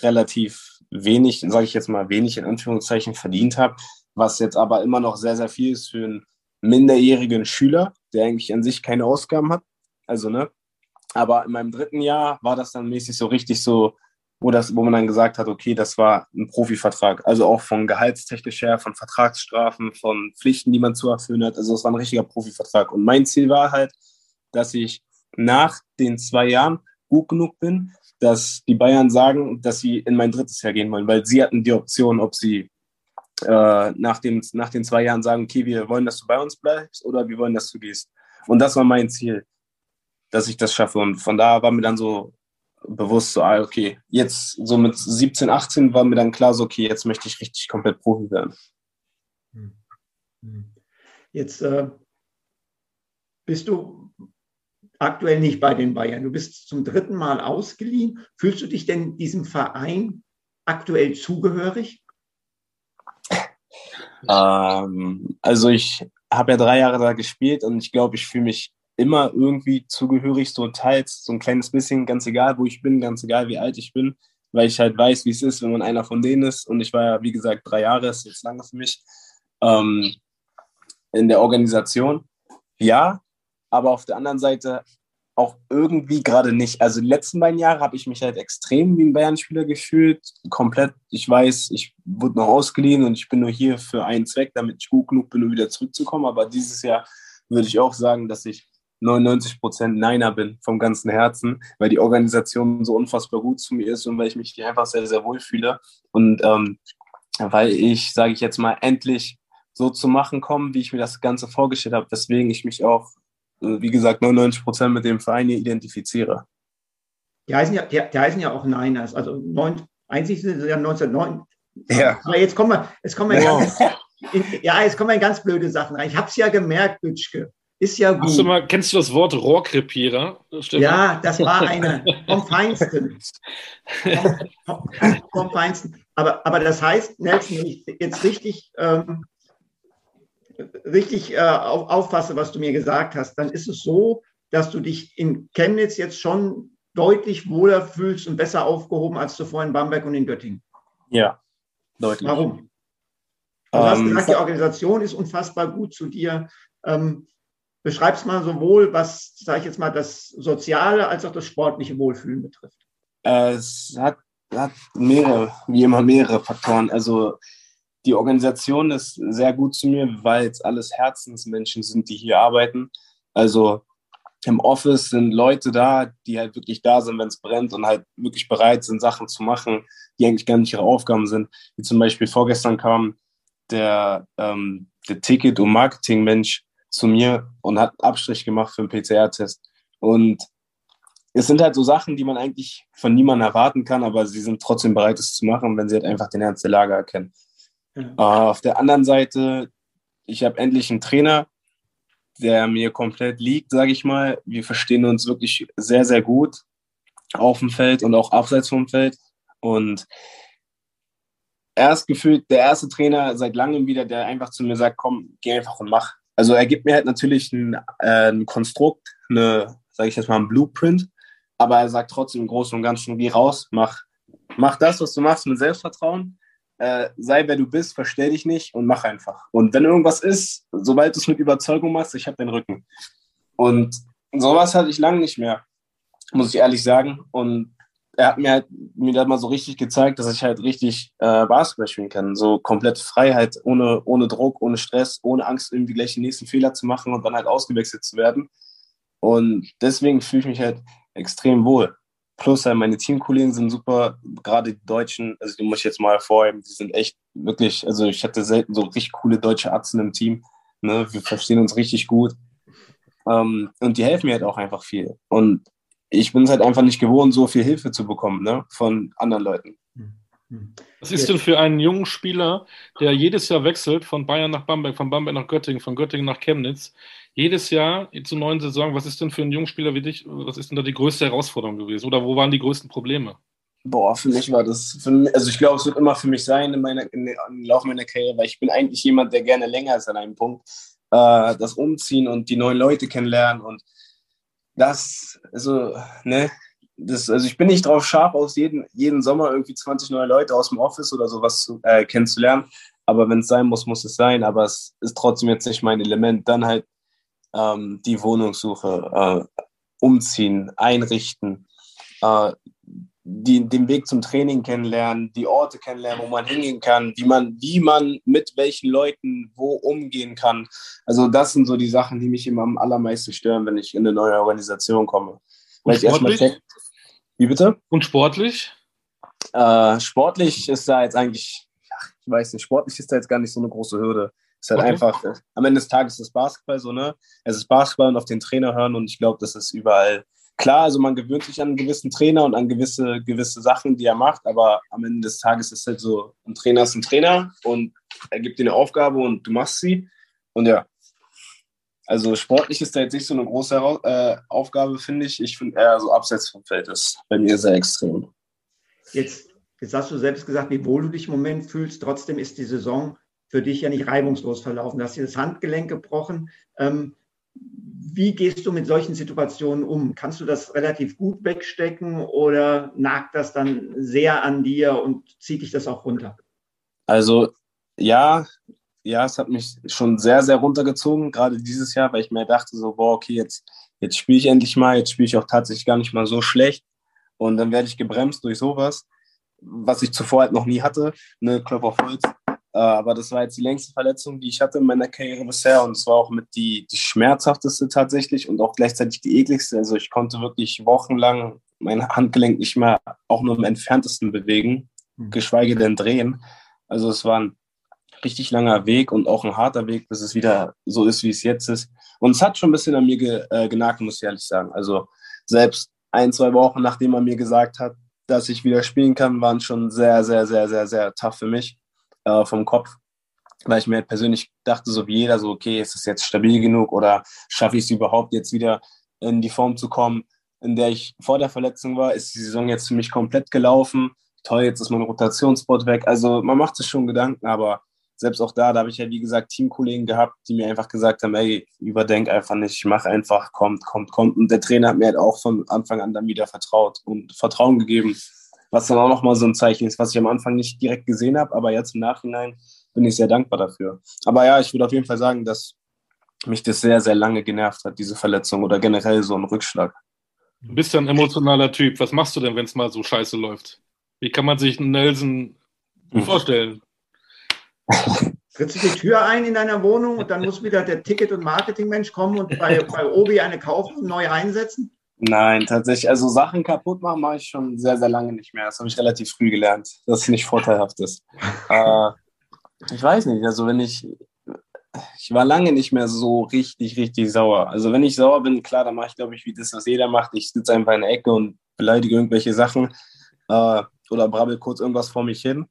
relativ wenig, sage ich jetzt mal wenig in Anführungszeichen verdient habe, was jetzt aber immer noch sehr, sehr viel ist für einen minderjährigen Schüler, der eigentlich an sich keine Ausgaben hat. Also, ne? Aber in meinem dritten Jahr war das dann mäßig so richtig so, wo, das, wo man dann gesagt hat, okay, das war ein Profivertrag. Also auch von gehaltstechnisch her, von Vertragsstrafen, von Pflichten, die man zu erfüllen hat. Also es war ein richtiger Profivertrag. Und mein Ziel war halt, dass ich nach den zwei Jahren gut genug bin, dass die Bayern sagen, dass sie in mein drittes Jahr gehen wollen, weil sie hatten die Option, ob sie äh, nach, den, nach den zwei Jahren sagen, okay, wir wollen, dass du bei uns bleibst oder wir wollen, dass du gehst. Und das war mein Ziel, dass ich das schaffe. Und von da war mir dann so bewusst so, ah, okay, jetzt so mit 17, 18 war mir dann klar so, okay, jetzt möchte ich richtig komplett Profi werden. Hm. Hm. Jetzt äh, bist du aktuell nicht bei den Bayern. Du bist zum dritten Mal ausgeliehen. Fühlst du dich denn diesem Verein aktuell zugehörig? Ähm, also ich habe ja drei Jahre da gespielt und ich glaube, ich fühle mich immer irgendwie zugehörig, so teils, so ein kleines bisschen, ganz egal, wo ich bin, ganz egal, wie alt ich bin, weil ich halt weiß, wie es ist, wenn man einer von denen ist. Und ich war ja, wie gesagt, drei Jahre, ist jetzt lange für mich, ähm, in der Organisation. Ja, aber auf der anderen Seite auch irgendwie gerade nicht. Also die letzten beiden Jahre habe ich mich halt extrem wie ein Bayern-Spieler gefühlt. Komplett, ich weiß, ich wurde noch ausgeliehen und ich bin nur hier für einen Zweck, damit ich gut genug bin, um wieder zurückzukommen. Aber dieses Jahr würde ich auch sagen, dass ich 99 Prozent Niner bin vom ganzen Herzen, weil die Organisation so unfassbar gut zu mir ist und weil ich mich hier einfach sehr, sehr wohl fühle. Und ähm, weil ich, sage ich jetzt mal, endlich so zu machen komme, wie ich mir das Ganze vorgestellt habe, weswegen ich mich auch, äh, wie gesagt, 99 Prozent mit dem Verein hier identifiziere. Die heißen ja, die, die heißen ja auch Niners. Also neun, einzig sind sie ja 1909. Ja. Aber jetzt kommen wir, jetzt kommen wir wow. ganz, in, ja, jetzt kommen wir in ganz blöde Sachen rein. Ich habe es ja gemerkt, Bütschke. Ist ja gut. Du mal, kennst du das Wort Rohrkrepierer? Ja, das war [LAUGHS] eine vom Feinsten. Vom, vom, vom, Feinsten. Aber, aber das heißt, Nelson, wenn ich jetzt richtig, ähm, richtig äh, auf, auffasse, was du mir gesagt hast, dann ist es so, dass du dich in Chemnitz jetzt schon deutlich wohler fühlst und besser aufgehoben als zuvor in Bamberg und in Göttingen. Ja, deutlich. Warum? Du hast ähm, gesagt, die Organisation ist unfassbar gut zu dir. Ähm, beschreibst mal sowohl, was, sage ich jetzt mal, das soziale als auch das sportliche Wohlfühlen betrifft. Es hat, hat mehrere, wie immer mehrere Faktoren. Also die Organisation ist sehr gut zu mir, weil es alles Herzensmenschen sind, die hier arbeiten. Also im Office sind Leute da, die halt wirklich da sind, wenn es brennt und halt wirklich bereit sind, Sachen zu machen, die eigentlich gar nicht ihre Aufgaben sind. Wie zum Beispiel vorgestern kam der, ähm, der Ticket- und Marketingmensch zu mir und hat Abstrich gemacht für einen PCR-Test. Und es sind halt so Sachen, die man eigentlich von niemandem erwarten kann, aber sie sind trotzdem bereit, es zu machen, wenn sie halt einfach den Ernst der Lage erkennen. Uh, auf der anderen Seite, ich habe endlich einen Trainer, der mir komplett liegt, sage ich mal. Wir verstehen uns wirklich sehr, sehr gut auf dem Feld und auch abseits vom Feld. Und er ist gefühlt der erste Trainer seit langem wieder, der einfach zu mir sagt, komm, geh einfach und mach. Also er gibt mir halt natürlich ein, äh, ein Konstrukt, eine, sage ich jetzt mal, ein Blueprint, aber er sagt trotzdem im Großen und Ganzen, geh raus, mach, mach das, was du machst mit Selbstvertrauen, äh, sei wer du bist, verstell dich nicht und mach einfach. Und wenn irgendwas ist, sobald du es mit Überzeugung machst, ich habe den Rücken. Und sowas hatte ich lange nicht mehr, muss ich ehrlich sagen. Und er hat mir halt mir da mal so richtig gezeigt, dass ich halt richtig äh, Basketball spielen kann. So komplett Freiheit, ohne, ohne Druck, ohne Stress, ohne Angst, irgendwie gleich den nächsten Fehler zu machen und dann halt ausgewechselt zu werden. Und deswegen fühle ich mich halt extrem wohl. Plus halt meine Teamkollegen sind super, gerade die Deutschen, also die muss ich jetzt mal hervorheben, die sind echt wirklich, also ich hatte selten so richtig coole deutsche Atzen im Team. Ne? Wir verstehen uns richtig gut. Ähm, und die helfen mir halt auch einfach viel. Und ich bin es halt einfach nicht gewohnt, so viel Hilfe zu bekommen ne, von anderen Leuten. Was ist denn für einen jungen Spieler, der jedes Jahr wechselt von Bayern nach Bamberg, von Bamberg nach Göttingen, von Göttingen nach Chemnitz, jedes Jahr zur neuen Saison, was ist denn für einen jungen Spieler wie dich, was ist denn da die größte Herausforderung gewesen? Oder wo waren die größten Probleme? Boah, für mich war das, mich, also ich glaube, es wird immer für mich sein in meiner, in, im Laufe meiner Karriere, weil ich bin eigentlich jemand, der gerne länger ist an einem Punkt. Äh, das Umziehen und die neuen Leute kennenlernen und das, also, ne, das, also ich bin nicht drauf scharf, aus jeden, jeden Sommer irgendwie 20 neue Leute aus dem Office oder sowas äh, kennenzulernen. Aber wenn es sein muss, muss es sein. Aber es ist trotzdem jetzt nicht mein Element. Dann halt ähm, die Wohnungssuche, äh, umziehen, einrichten, äh, die, den Weg zum Training kennenlernen, die Orte kennenlernen, wo man hingehen kann, wie man, wie man mit welchen Leuten wo umgehen kann. Also das sind so die Sachen, die mich immer am allermeisten stören, wenn ich in eine neue Organisation komme. Weil ich erstmal check, wie bitte? Und sportlich? Äh, sportlich ist da jetzt eigentlich, ich weiß nicht, sportlich ist da jetzt gar nicht so eine große Hürde. Es ist halt okay. einfach, am Ende des Tages ist es Basketball so, ne? Es ist Basketball und auf den Trainer hören und ich glaube, das ist überall klar. Also man gewöhnt sich an einen gewissen Trainer und an gewisse, gewisse Sachen, die er macht, aber am Ende des Tages ist es halt so, ein Trainer ist ein Trainer und er gibt dir eine Aufgabe und du machst sie. Und ja, also sportlich ist da jetzt nicht so eine große äh, Aufgabe, finde ich. Ich finde eher so abseits vom Feld ist bei mir sehr extrem. Jetzt, jetzt hast du selbst gesagt, wie wohl du dich im Moment fühlst. Trotzdem ist die Saison für dich ja nicht reibungslos verlaufen. Du hast dir das Handgelenk gebrochen. Ähm, wie gehst du mit solchen Situationen um? Kannst du das relativ gut wegstecken oder nagt das dann sehr an dir und zieht dich das auch runter? Also ja, ja, es hat mich schon sehr, sehr runtergezogen, gerade dieses Jahr, weil ich mir dachte so, boah, okay, jetzt, jetzt spiele ich endlich mal, jetzt spiele ich auch tatsächlich gar nicht mal so schlecht und dann werde ich gebremst durch sowas, was ich zuvor halt noch nie hatte, ne, Klopf auf Holz. Äh, aber das war jetzt die längste Verletzung, die ich hatte in meiner Karriere bisher und es war auch mit die, die schmerzhafteste tatsächlich und auch gleichzeitig die ekligste. Also ich konnte wirklich wochenlang mein Handgelenk nicht mehr auch nur im entferntesten bewegen, hm. geschweige denn drehen. Also es waren richtig langer Weg und auch ein harter Weg, bis es wieder so ist, wie es jetzt ist. Und es hat schon ein bisschen an mir ge, äh, genagt, muss ich ehrlich sagen. Also selbst ein, zwei Wochen, nachdem er mir gesagt hat, dass ich wieder spielen kann, waren schon sehr, sehr, sehr, sehr, sehr tough für mich äh, vom Kopf. Weil ich mir halt persönlich dachte, so wie jeder, so, okay, ist es jetzt stabil genug oder schaffe ich es überhaupt jetzt wieder in die Form zu kommen, in der ich vor der Verletzung war? Ist die Saison jetzt für mich komplett gelaufen? Toll, jetzt ist mein Rotationsspot weg. Also man macht sich schon Gedanken, aber selbst auch da, da habe ich ja, wie gesagt, Teamkollegen gehabt, die mir einfach gesagt haben, ey, überdenk einfach nicht, mach einfach, kommt, kommt, kommt. Und der Trainer hat mir halt auch von Anfang an dann wieder vertraut und Vertrauen gegeben, was dann auch nochmal so ein Zeichen ist, was ich am Anfang nicht direkt gesehen habe, aber jetzt im Nachhinein bin ich sehr dankbar dafür. Aber ja, ich würde auf jeden Fall sagen, dass mich das sehr, sehr lange genervt hat, diese Verletzung oder generell so ein Rückschlag. Du bist ja ein emotionaler Typ. Was machst du denn, wenn es mal so scheiße läuft? Wie kann man sich Nelson hm. vorstellen? [LAUGHS] Trittst du die Tür ein in deiner Wohnung und dann muss wieder der Ticket- und Marketingmensch kommen und bei, bei Obi eine kaufen und neu einsetzen? Nein, tatsächlich. Also Sachen kaputt machen mache ich schon sehr, sehr lange nicht mehr. Das habe ich relativ früh gelernt, dass es nicht vorteilhaft ist. [LAUGHS] äh, ich weiß nicht, also wenn ich, ich war lange nicht mehr so richtig, richtig sauer. Also wenn ich sauer bin, klar, dann mache ich, glaube ich, wie das, was jeder macht. Ich sitze einfach in der Ecke und beleidige irgendwelche Sachen äh, oder brabbel kurz irgendwas vor mich hin.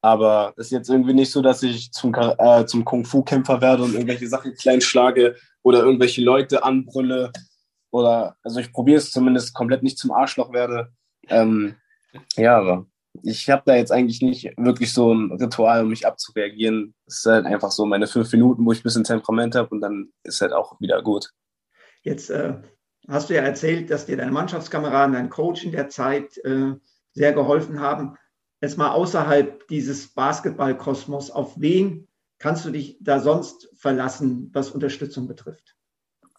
Aber es ist jetzt irgendwie nicht so, dass ich zum, äh, zum Kung-Fu-Kämpfer werde und irgendwelche Sachen klein schlage oder irgendwelche Leute anbrülle. Oder, also ich probiere es zumindest komplett nicht zum Arschloch werde. Ähm, ja, aber ich habe da jetzt eigentlich nicht wirklich so ein Ritual, um mich abzureagieren. Es ist halt einfach so meine fünf Minuten, wo ich ein bisschen Temperament habe und dann ist halt auch wieder gut. Jetzt äh, hast du ja erzählt, dass dir deine Mannschaftskameraden, dein Coach in der Zeit äh, sehr geholfen haben jetzt mal außerhalb dieses Basketballkosmos, auf wen kannst du dich da sonst verlassen, was Unterstützung betrifft?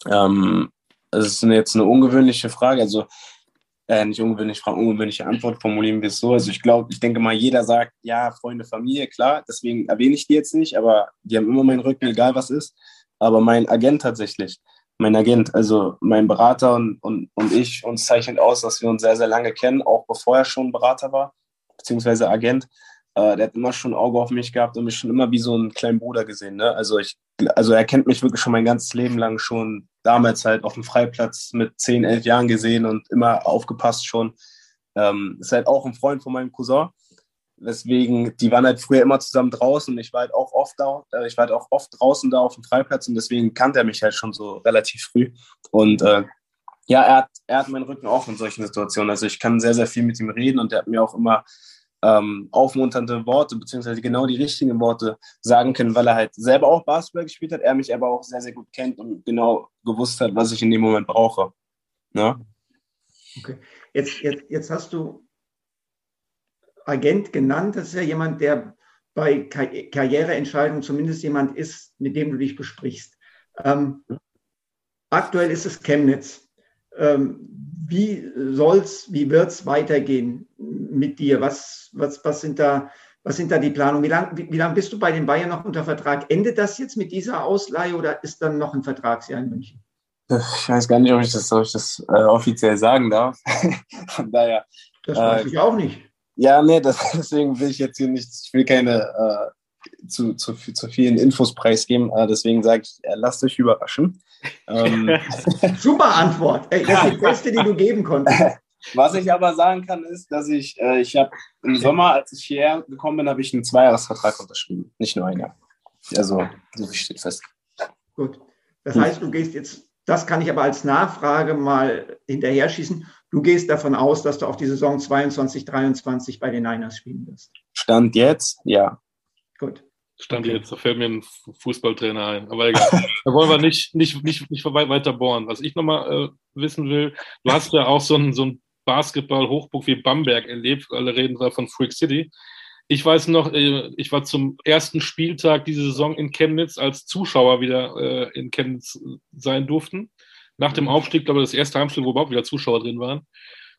Ähm, das ist jetzt eine ungewöhnliche Frage. Also äh, nicht ungewöhnliche Frage, ungewöhnliche Antwort formulieren wir es so. Also ich glaube, ich denke mal, jeder sagt, ja, Freunde, Familie, klar, deswegen erwähne ich die jetzt nicht, aber die haben immer meinen Rücken, egal was ist. Aber mein Agent tatsächlich, mein Agent, also mein Berater und, und, und ich, uns zeichnet aus, dass wir uns sehr, sehr lange kennen, auch bevor er schon Berater war beziehungsweise Agent, äh, der hat immer schon ein Auge auf mich gehabt und mich schon immer wie so einen kleinen Bruder gesehen. Ne? Also ich, also er kennt mich wirklich schon mein ganzes Leben lang schon damals halt auf dem Freiplatz mit 10, 11 Jahren gesehen und immer aufgepasst schon. Ähm, ist halt auch ein Freund von meinem Cousin. Deswegen, die waren halt früher immer zusammen draußen und ich war halt auch oft da, äh, ich war halt auch oft draußen da auf dem Freiplatz und deswegen kannte er mich halt schon so relativ früh. Und äh, ja, er hat, er hat meinen Rücken auch in solchen Situationen. Also ich kann sehr, sehr viel mit ihm reden und er hat mir auch immer ähm, aufmunternde Worte, beziehungsweise genau die richtigen Worte sagen können, weil er halt selber auch Basketball gespielt hat, er mich aber auch sehr, sehr gut kennt und genau gewusst hat, was ich in dem Moment brauche. Ja? Okay. Jetzt, jetzt, jetzt hast du Agent genannt. Das ist ja jemand, der bei Karriereentscheidungen zumindest jemand ist, mit dem du dich besprichst. Ähm, aktuell ist es Chemnitz. Ähm, wie soll's, wie wird's weitergehen mit dir? Was, was, was sind da, was sind da die Planungen? Wie lange wie, wie lang bist du bei den Bayern noch unter Vertrag? Endet das jetzt mit dieser Ausleihe oder ist dann noch ein Vertragsjahr in München? Ich weiß gar nicht, ob ich das, ob ich das äh, offiziell sagen darf. [LAUGHS] Von daher. Das weiß äh, ich auch nicht. Ja, nee, das, [LAUGHS] deswegen will ich jetzt hier nicht, ich will keine äh, zu, zu, zu vielen Infos preisgeben. Äh, deswegen sage ich, äh, lasst euch überraschen. Ähm, [LAUGHS] Super Antwort. Ey, das ist die beste, die du geben konntest. [LAUGHS] Was ich aber sagen kann, ist, dass ich, äh, ich habe im Sommer, als ich hierher gekommen bin, habe ich einen Zweijahresvertrag unterschrieben, nicht nur ein Jahr. Also, so steht fest. Gut. Das heißt, du gehst jetzt, das kann ich aber als Nachfrage mal hinterher schießen. Du gehst davon aus, dass du auf die Saison 22, 23 bei den Niners spielen wirst. Stand jetzt, ja. Gut. Stand okay. jetzt, da fällt mir ein Fußballtrainer ein. Aber egal. [LAUGHS] da wollen wir nicht, nicht, nicht, nicht weiter bohren. Was ich nochmal äh, wissen will, du hast ja auch so einen, so einen Basketball-Hochburg wie Bamberg erlebt. Alle reden da von Freak City. Ich weiß noch, äh, ich war zum ersten Spieltag diese Saison in Chemnitz, als Zuschauer wieder äh, in Chemnitz sein durften nach dem Aufstieg, glaube ich, das erste Heimspiel, wo überhaupt wieder Zuschauer drin waren.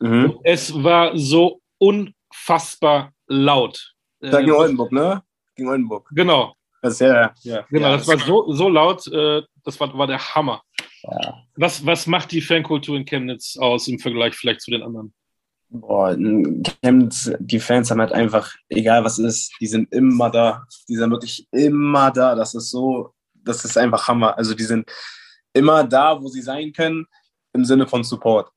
Mhm. Es war so unfassbar laut. Da gegen äh, Oldenburg, ne? Gegen Oldenburg. Genau. Das ist ja, ja. Genau, ja, das, war so, so laut, äh, das war, war der Hammer. Ja. Was, was macht die Fankultur in Chemnitz aus im Vergleich vielleicht zu den anderen? Boah, in Chemnitz, die Fans haben halt einfach, egal was ist, die sind immer da. Die sind wirklich immer da. Das ist so, das ist einfach Hammer. Also die sind, immer da, wo sie sein können, im Sinne von Support.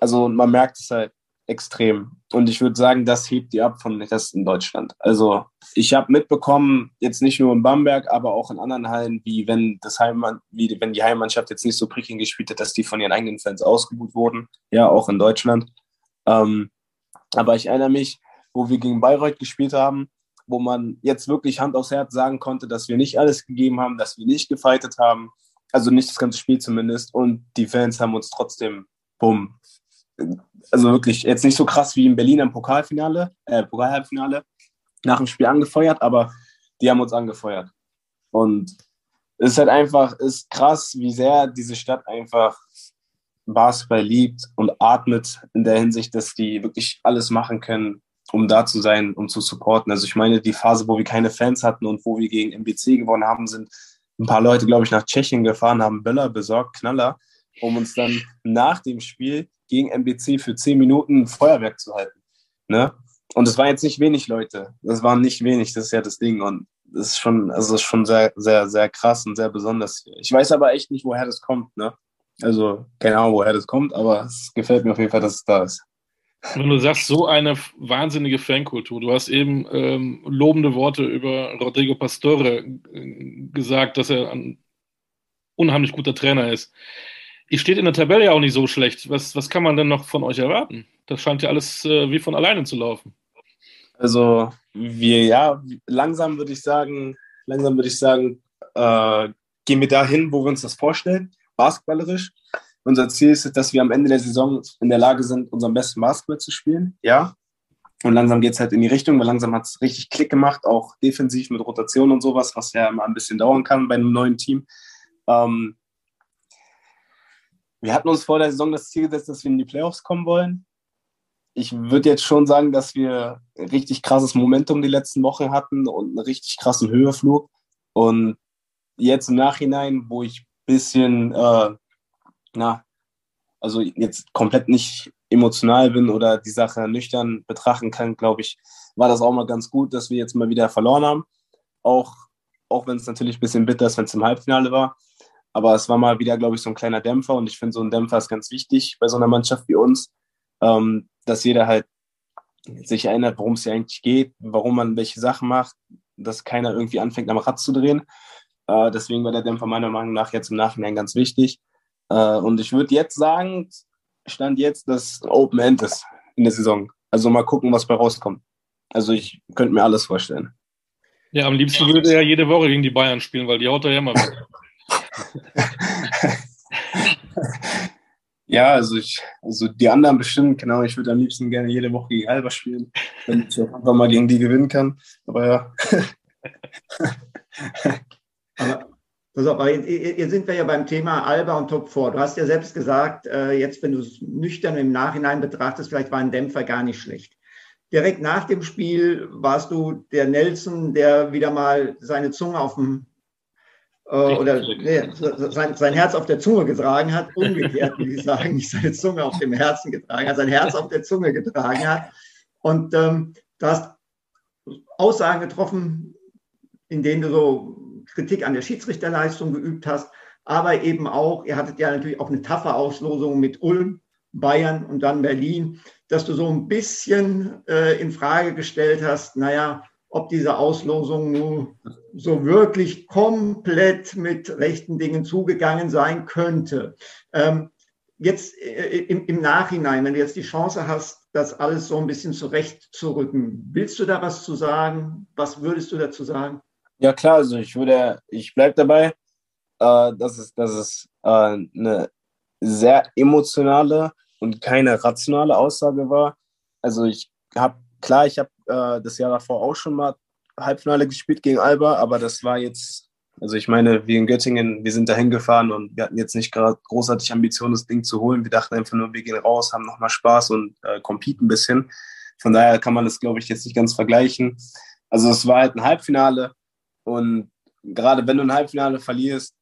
Also man merkt es halt extrem. Und ich würde sagen, das hebt die ab von Rest in Deutschland. Also ich habe mitbekommen, jetzt nicht nur in Bamberg, aber auch in anderen Hallen, wie wenn das Heimmann, wie wenn die Heimmannschaft jetzt nicht so prickelnd gespielt hat, dass die von ihren eigenen Fans ausgebucht wurden. Ja, auch in Deutschland. Ähm, aber ich erinnere mich, wo wir gegen Bayreuth gespielt haben, wo man jetzt wirklich Hand aufs Herz sagen konnte, dass wir nicht alles gegeben haben, dass wir nicht gefeitet haben, also nicht das ganze Spiel zumindest. Und die Fans haben uns trotzdem, bumm, also wirklich jetzt nicht so krass wie in Berlin im Pokalfinale, äh, Pokalhalbfinale, nach dem Spiel angefeuert, aber die haben uns angefeuert. Und es ist halt einfach, ist krass, wie sehr diese Stadt einfach Basketball liebt und atmet in der Hinsicht, dass die wirklich alles machen können, um da zu sein, um zu supporten. Also ich meine, die Phase, wo wir keine Fans hatten und wo wir gegen MBC gewonnen haben, sind ein paar Leute, glaube ich, nach Tschechien gefahren, haben Böller besorgt, Knaller, um uns dann nach dem Spiel gegen MBC für zehn Minuten Feuerwerk zu halten. Ne? Und es waren jetzt nicht wenig Leute. Das waren nicht wenig, das ist ja das Ding. Und das ist schon, also ist schon sehr, sehr, sehr krass und sehr besonders. Ich weiß aber echt nicht, woher das kommt. Ne? Also keine Ahnung, woher das kommt, aber es gefällt mir auf jeden Fall, dass es da ist. Wenn du sagst, so eine wahnsinnige Fankultur, du hast eben ähm, lobende Worte über Rodrigo Pastore äh, gesagt, dass er ein unheimlich guter Trainer ist. Ihr steht in der Tabelle ja auch nicht so schlecht. Was, was kann man denn noch von euch erwarten? Das scheint ja alles äh, wie von alleine zu laufen. Also wir, ja, langsam würde ich sagen, langsam würde ich sagen, äh, gehen wir dahin, wo wir uns das vorstellen, basketballerisch. Unser Ziel ist, dass wir am Ende der Saison in der Lage sind, unseren besten Basketball zu spielen. Ja. Und langsam geht es halt in die Richtung, weil langsam hat es richtig Klick gemacht, auch defensiv mit Rotation und sowas, was ja immer ein bisschen dauern kann bei einem neuen Team. Ähm, wir hatten uns vor der Saison das Ziel gesetzt, dass wir in die Playoffs kommen wollen. Ich würde jetzt schon sagen, dass wir richtig krasses Momentum die letzten Wochen hatten und einen richtig krassen Höheflug. Und jetzt im Nachhinein, wo ich ein bisschen äh, na, also jetzt komplett nicht emotional bin oder die Sache nüchtern betrachten kann, glaube ich, war das auch mal ganz gut, dass wir jetzt mal wieder verloren haben. Auch, auch wenn es natürlich ein bisschen bitter ist, wenn es im Halbfinale war. Aber es war mal wieder, glaube ich, so ein kleiner Dämpfer und ich finde, so ein Dämpfer ist ganz wichtig bei so einer Mannschaft wie uns, ähm, dass jeder halt sich erinnert, worum es hier eigentlich geht, warum man welche Sachen macht, dass keiner irgendwie anfängt, am Rad zu drehen. Äh, deswegen war der Dämpfer meiner Meinung nach jetzt im Nachhinein ganz wichtig. Äh, und ich würde jetzt sagen, stand jetzt, dass Open End ist in der Saison. Also mal gucken, was bei rauskommt. Also ich könnte mir alles vorstellen. Ja, am liebsten würde er ja jede Woche gegen die Bayern spielen, weil die haut er ja immer weg. [LAUGHS] [LAUGHS] ja, also ich, also die anderen bestimmt, genau, ich würde am liebsten gerne jede Woche gegen Alba spielen, wenn ich auch einfach mal gegen die gewinnen kann. Aber ja. [LAUGHS] pass auf, aber jetzt, sind wir ja beim Thema Alba und Top 4. Du hast ja selbst gesagt, äh, jetzt, wenn du es nüchtern im Nachhinein betrachtest, vielleicht war ein Dämpfer gar nicht schlecht direkt nach dem Spiel warst du der Nelson, der wieder mal seine Zunge auf dem oder nee, sein, sein Herz auf der Zunge getragen hat, umgekehrt [LAUGHS] würde ich sagen, nicht seine Zunge auf dem Herzen getragen hat, sein Herz auf der Zunge getragen hat. Und ähm, du hast Aussagen getroffen, in denen du so Kritik an der Schiedsrichterleistung geübt hast, aber eben auch, ihr hattet ja natürlich auch eine taffe Auslosung mit Ulm, Bayern und dann Berlin dass du so ein bisschen äh, in Frage gestellt hast, naja, ob diese Auslosung nun so wirklich komplett mit rechten Dingen zugegangen sein könnte. Ähm, jetzt äh, im, im, Nachhinein, wenn du jetzt die Chance hast, das alles so ein bisschen zurechtzurücken, willst du da was zu sagen? Was würdest du dazu sagen? Ja klar, also ich würde, ich bleibe dabei, äh, dass es, dass es äh, eine sehr emotionale und keine rationale Aussage war. Also ich habe, klar, ich habe äh, das Jahr davor auch schon mal Halbfinale gespielt gegen Alba, aber das war jetzt, also ich meine, wir in Göttingen, wir sind da hingefahren und wir hatten jetzt nicht gerade großartig Ambitionen, das Ding zu holen. Wir dachten einfach nur, wir gehen raus, haben nochmal Spaß und äh, competen ein bisschen. Von daher kann man das, glaube ich, jetzt nicht ganz vergleichen. Also es war halt ein Halbfinale und gerade wenn du ein Halbfinale verlierst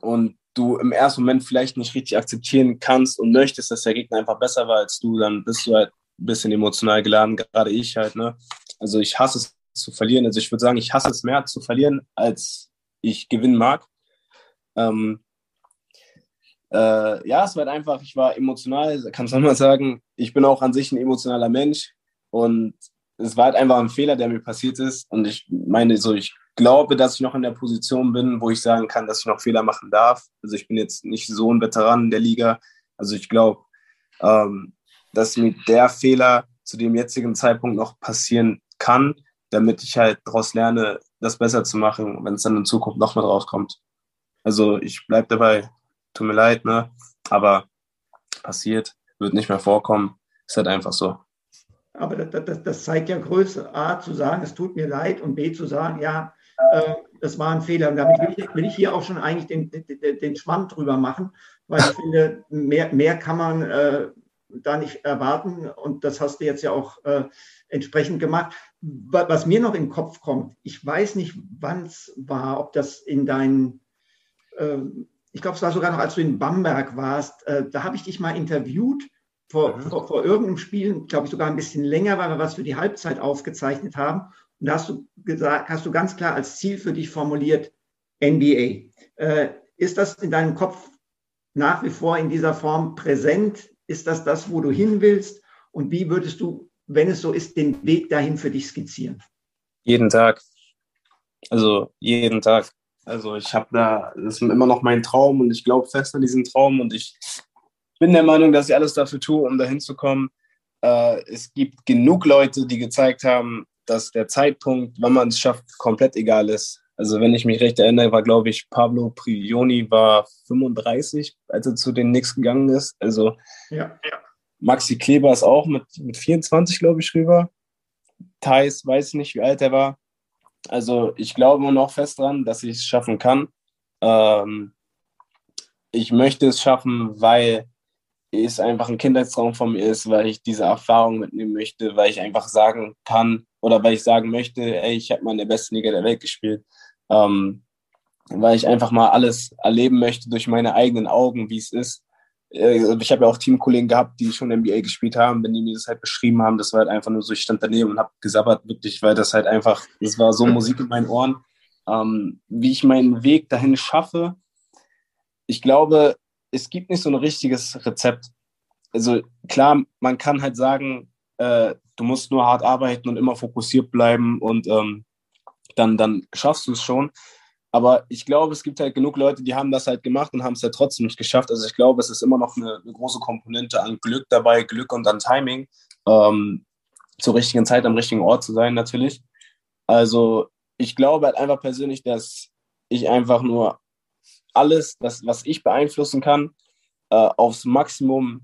und du im ersten Moment vielleicht nicht richtig akzeptieren kannst und möchtest, dass der Gegner einfach besser war als du, dann bist du halt ein bisschen emotional geladen, gerade ich halt, ne? Also ich hasse es zu verlieren. Also ich würde sagen, ich hasse es mehr zu verlieren, als ich gewinnen mag. Ähm, äh, ja, es war halt einfach, ich war emotional, kannst du mal sagen. Ich bin auch an sich ein emotionaler Mensch und es war halt einfach ein Fehler, der mir passiert ist. Und ich meine, so, ich glaube, dass ich noch in der Position bin, wo ich sagen kann, dass ich noch Fehler machen darf. Also ich bin jetzt nicht so ein Veteran der Liga. Also ich glaube, ähm, dass mir der Fehler zu dem jetzigen Zeitpunkt noch passieren kann, damit ich halt daraus lerne, das besser zu machen, wenn es dann in Zukunft nochmal drauf kommt. Also ich bleibe dabei, tut mir leid, ne? aber passiert, wird nicht mehr vorkommen, ist halt einfach so. Aber das, das, das zeigt ja Größe, A, zu sagen, es tut mir leid und B, zu sagen, ja, äh, das war ein Fehler. Und damit will ich, will ich, hier auch schon eigentlich den, den, den Schwamm drüber machen, weil ich finde, mehr, mehr kann man äh, da nicht erwarten. Und das hast du jetzt ja auch äh, entsprechend gemacht. Was mir noch im Kopf kommt, ich weiß nicht, wann es war, ob das in deinen, äh, ich glaube, es war sogar noch, als du in Bamberg warst, äh, da habe ich dich mal interviewt vor, mhm. vor, vor irgendeinem Spiel, glaube ich sogar ein bisschen länger, weil wir was für die Halbzeit aufgezeichnet haben. Und da hast du gesagt, hast du ganz klar als Ziel für dich formuliert, NBA. Äh, ist das in deinem Kopf nach wie vor in dieser Form präsent? Ist das das, wo du hin willst? Und wie würdest du, wenn es so ist, den Weg dahin für dich skizzieren? Jeden Tag. Also jeden Tag. Also ich habe da, das ist immer noch mein Traum und ich glaube fest an diesen Traum und ich bin der Meinung, dass ich alles dafür tue, um dahin zu kommen. Äh, es gibt genug Leute, die gezeigt haben, dass der Zeitpunkt, wann man es schafft, komplett egal ist. Also wenn ich mich recht erinnere, war, glaube ich, Pablo Prioni war 35, als er zu den Knicks gegangen ist. Also ja, ja. Maxi Kleber ist auch mit, mit 24, glaube ich, rüber. Thais weiß nicht, wie alt er war. Also ich glaube immer noch fest dran, dass ich es schaffen kann. Ähm, ich möchte es schaffen, weil es einfach ein Kindheitstraum von mir ist, weil ich diese Erfahrung mitnehmen möchte, weil ich einfach sagen kann oder weil ich sagen möchte, ey, ich habe mal in der besten Liga der Welt gespielt, ähm, weil ich einfach mal alles erleben möchte durch meine eigenen Augen, wie es ist. Äh, ich habe ja auch Teamkollegen gehabt, die schon NBA gespielt haben, wenn die mir das halt beschrieben haben, das war halt einfach nur so, ich stand daneben und habe gesabbert, wirklich, weil das halt einfach, das war so Musik in meinen Ohren. Ähm, wie ich meinen Weg dahin schaffe, ich glaube, es gibt nicht so ein richtiges Rezept. Also klar, man kann halt sagen, äh, du musst nur hart arbeiten und immer fokussiert bleiben und ähm, dann, dann schaffst du es schon. Aber ich glaube, es gibt halt genug Leute, die haben das halt gemacht und haben es ja halt trotzdem nicht geschafft. Also ich glaube, es ist immer noch eine, eine große Komponente an Glück dabei, Glück und an Timing, ähm, zur richtigen Zeit am richtigen Ort zu sein natürlich. Also ich glaube halt einfach persönlich, dass ich einfach nur alles, das, was ich beeinflussen kann, äh, aufs Maximum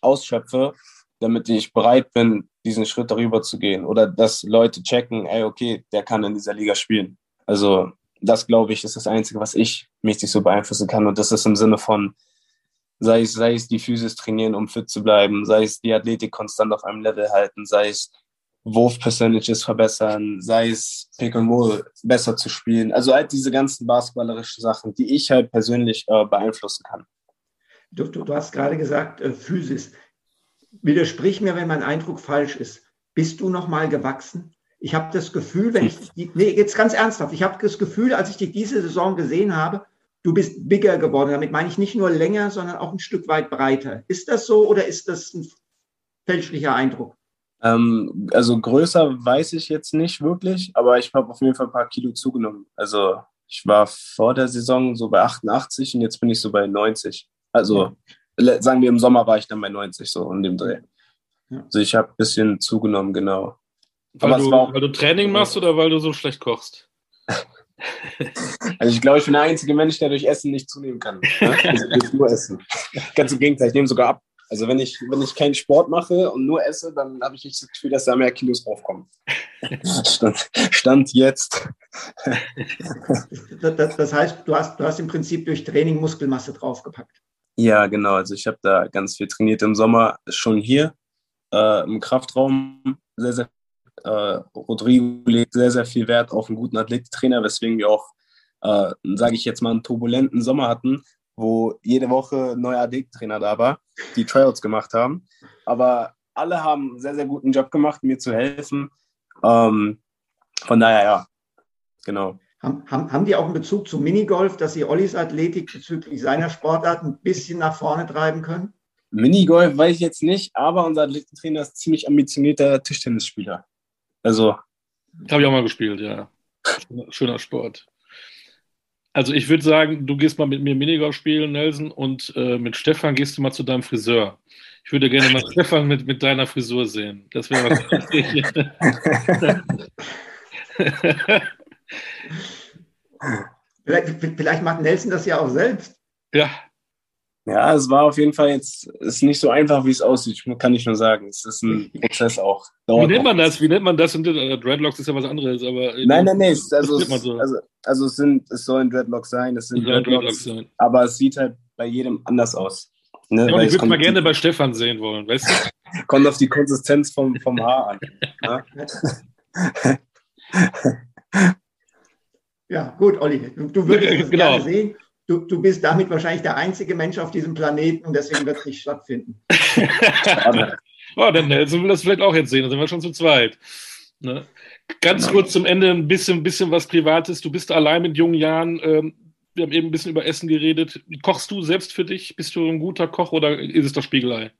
ausschöpfe, damit ich bereit bin, diesen Schritt darüber zu gehen. Oder dass Leute checken, ey, okay, der kann in dieser Liga spielen. Also das, glaube ich, ist das Einzige, was ich mäßig so beeinflussen kann. Und das ist im Sinne von, sei es, sei es die Physis trainieren, um fit zu bleiben, sei es die Athletik konstant auf einem Level halten, sei es Wurf-Percentages verbessern, sei es Pick and Roll besser zu spielen. Also halt diese ganzen basketballerischen Sachen, die ich halt persönlich äh, beeinflussen kann. Du, du, du, hast gerade gesagt, äh, Physis. Widersprich mir, wenn mein Eindruck falsch ist. Bist du noch mal gewachsen? Ich habe das Gefühl, wenn ich, die, nee, jetzt ganz ernsthaft, ich habe das Gefühl, als ich dich diese Saison gesehen habe, du bist bigger geworden. Damit meine ich nicht nur länger, sondern auch ein Stück weit breiter. Ist das so oder ist das ein fälschlicher Eindruck? Ähm, also größer weiß ich jetzt nicht wirklich, aber ich habe auf jeden Fall ein paar Kilo zugenommen. Also ich war vor der Saison so bei 88 und jetzt bin ich so bei 90. Also. Sagen wir im Sommer war ich dann bei 90 so in dem Dreh. Ja. Also ich habe ein bisschen zugenommen, genau. Weil, du, auch, weil du Training machst oder weil du so schlecht kochst? Also ich glaube, ich bin der einzige Mensch, der durch Essen nicht zunehmen kann. Ne? [LAUGHS] Also nur Essen. Ganz im Gegenteil, ich nehme sogar ab. Also wenn ich, wenn ich keinen Sport mache und nur esse, dann habe ich nicht das Gefühl, dass da mehr Kilos draufkommen. [LAUGHS] Stand, Stand jetzt. Das, das, heißt, du hast, du hast im Prinzip durch Training Muskelmasse draufgepackt. Ja, genau. Also ich habe da ganz viel trainiert im Sommer, schon hier äh, im Kraftraum sehr, sehr äh, Rodrigo legt sehr, sehr viel Wert auf einen guten Athletiktrainer, weswegen wir auch, äh, sage ich jetzt mal, einen turbulenten Sommer hatten, wo jede Woche ein neuer Athletiktrainer da war, die Trials gemacht haben. Aber alle haben einen sehr, sehr guten Job gemacht, mir zu helfen. Ähm, von daher, ja, genau. Haben, haben, haben die auch einen Bezug zum Minigolf, dass sie Ollis Athletik bezüglich seiner Sportart ein bisschen nach vorne treiben können? Minigolf weiß ich jetzt nicht, aber unser Athletiktrainer ist ziemlich ambitionierter Tischtennisspieler. Also. Habe ich auch mal gespielt, ja. Schöner, schöner Sport. Also ich würde sagen, du gehst mal mit mir Minigolf spielen, Nelson, und äh, mit Stefan gehst du mal zu deinem Friseur. Ich würde gerne mal [LAUGHS] Stefan mit, mit deiner Frisur sehen. Das wäre was. [LAUGHS] [LAUGHS] vielleicht, vielleicht macht Nelson das ja auch selbst. Ja, ja, es war auf jeden Fall jetzt, ist nicht so einfach, wie es aussieht, kann ich nur sagen. Es ist ein [LAUGHS] Prozess auch. Dauert wie nennt man das? Wie nennt man das? Äh, Dreadlocks ist ja was anderes, aber. Nein, nein, nein. Also, es, so. also, also es, sind, es sollen Dreadlocks sein, es sind Dreadlocks, Dreadlocks sein. aber es sieht halt bei jedem anders aus. Ne? Ja, ich würde mal gerne bei Stefan sehen wollen, weißt du? [LAUGHS] kommt auf die Konsistenz vom, vom Haar an. [LAUGHS] Ja, gut, Olli, du würdest [LAUGHS] es genau. gerne sehen du, du bist damit wahrscheinlich der einzige Mensch auf diesem Planeten und deswegen wird es nicht stattfinden. [LAUGHS] oh, dann Nelson will das vielleicht auch jetzt sehen, dann sind wir schon zu zweit. Ne? Ganz genau. kurz zum Ende ein bisschen, bisschen was Privates. Du bist allein mit jungen Jahren. Ähm, wir haben eben ein bisschen über Essen geredet. Kochst du selbst für dich? Bist du ein guter Koch oder ist es das Spiegelei?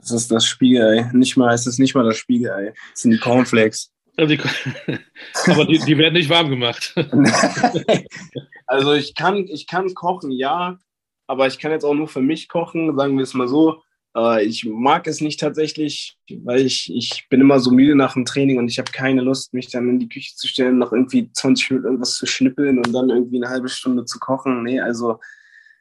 Es ist das Spiegelei. Nicht mal, es ist nicht mal das Spiegelei. Es sind die Cornflakes. [LAUGHS] Aber die, die werden nicht warm gemacht. [LAUGHS] also ich kann, ich kann kochen, ja, aber ich kann jetzt auch nur für mich kochen, sagen wir es mal so. Äh, ich mag es nicht tatsächlich, weil ich, ich bin immer so müde nach dem Training und ich habe keine Lust, mich dann in die Küche zu stellen, noch irgendwie 20 Minuten irgendwas zu schnippeln und dann irgendwie eine halbe Stunde zu kochen. Nee, also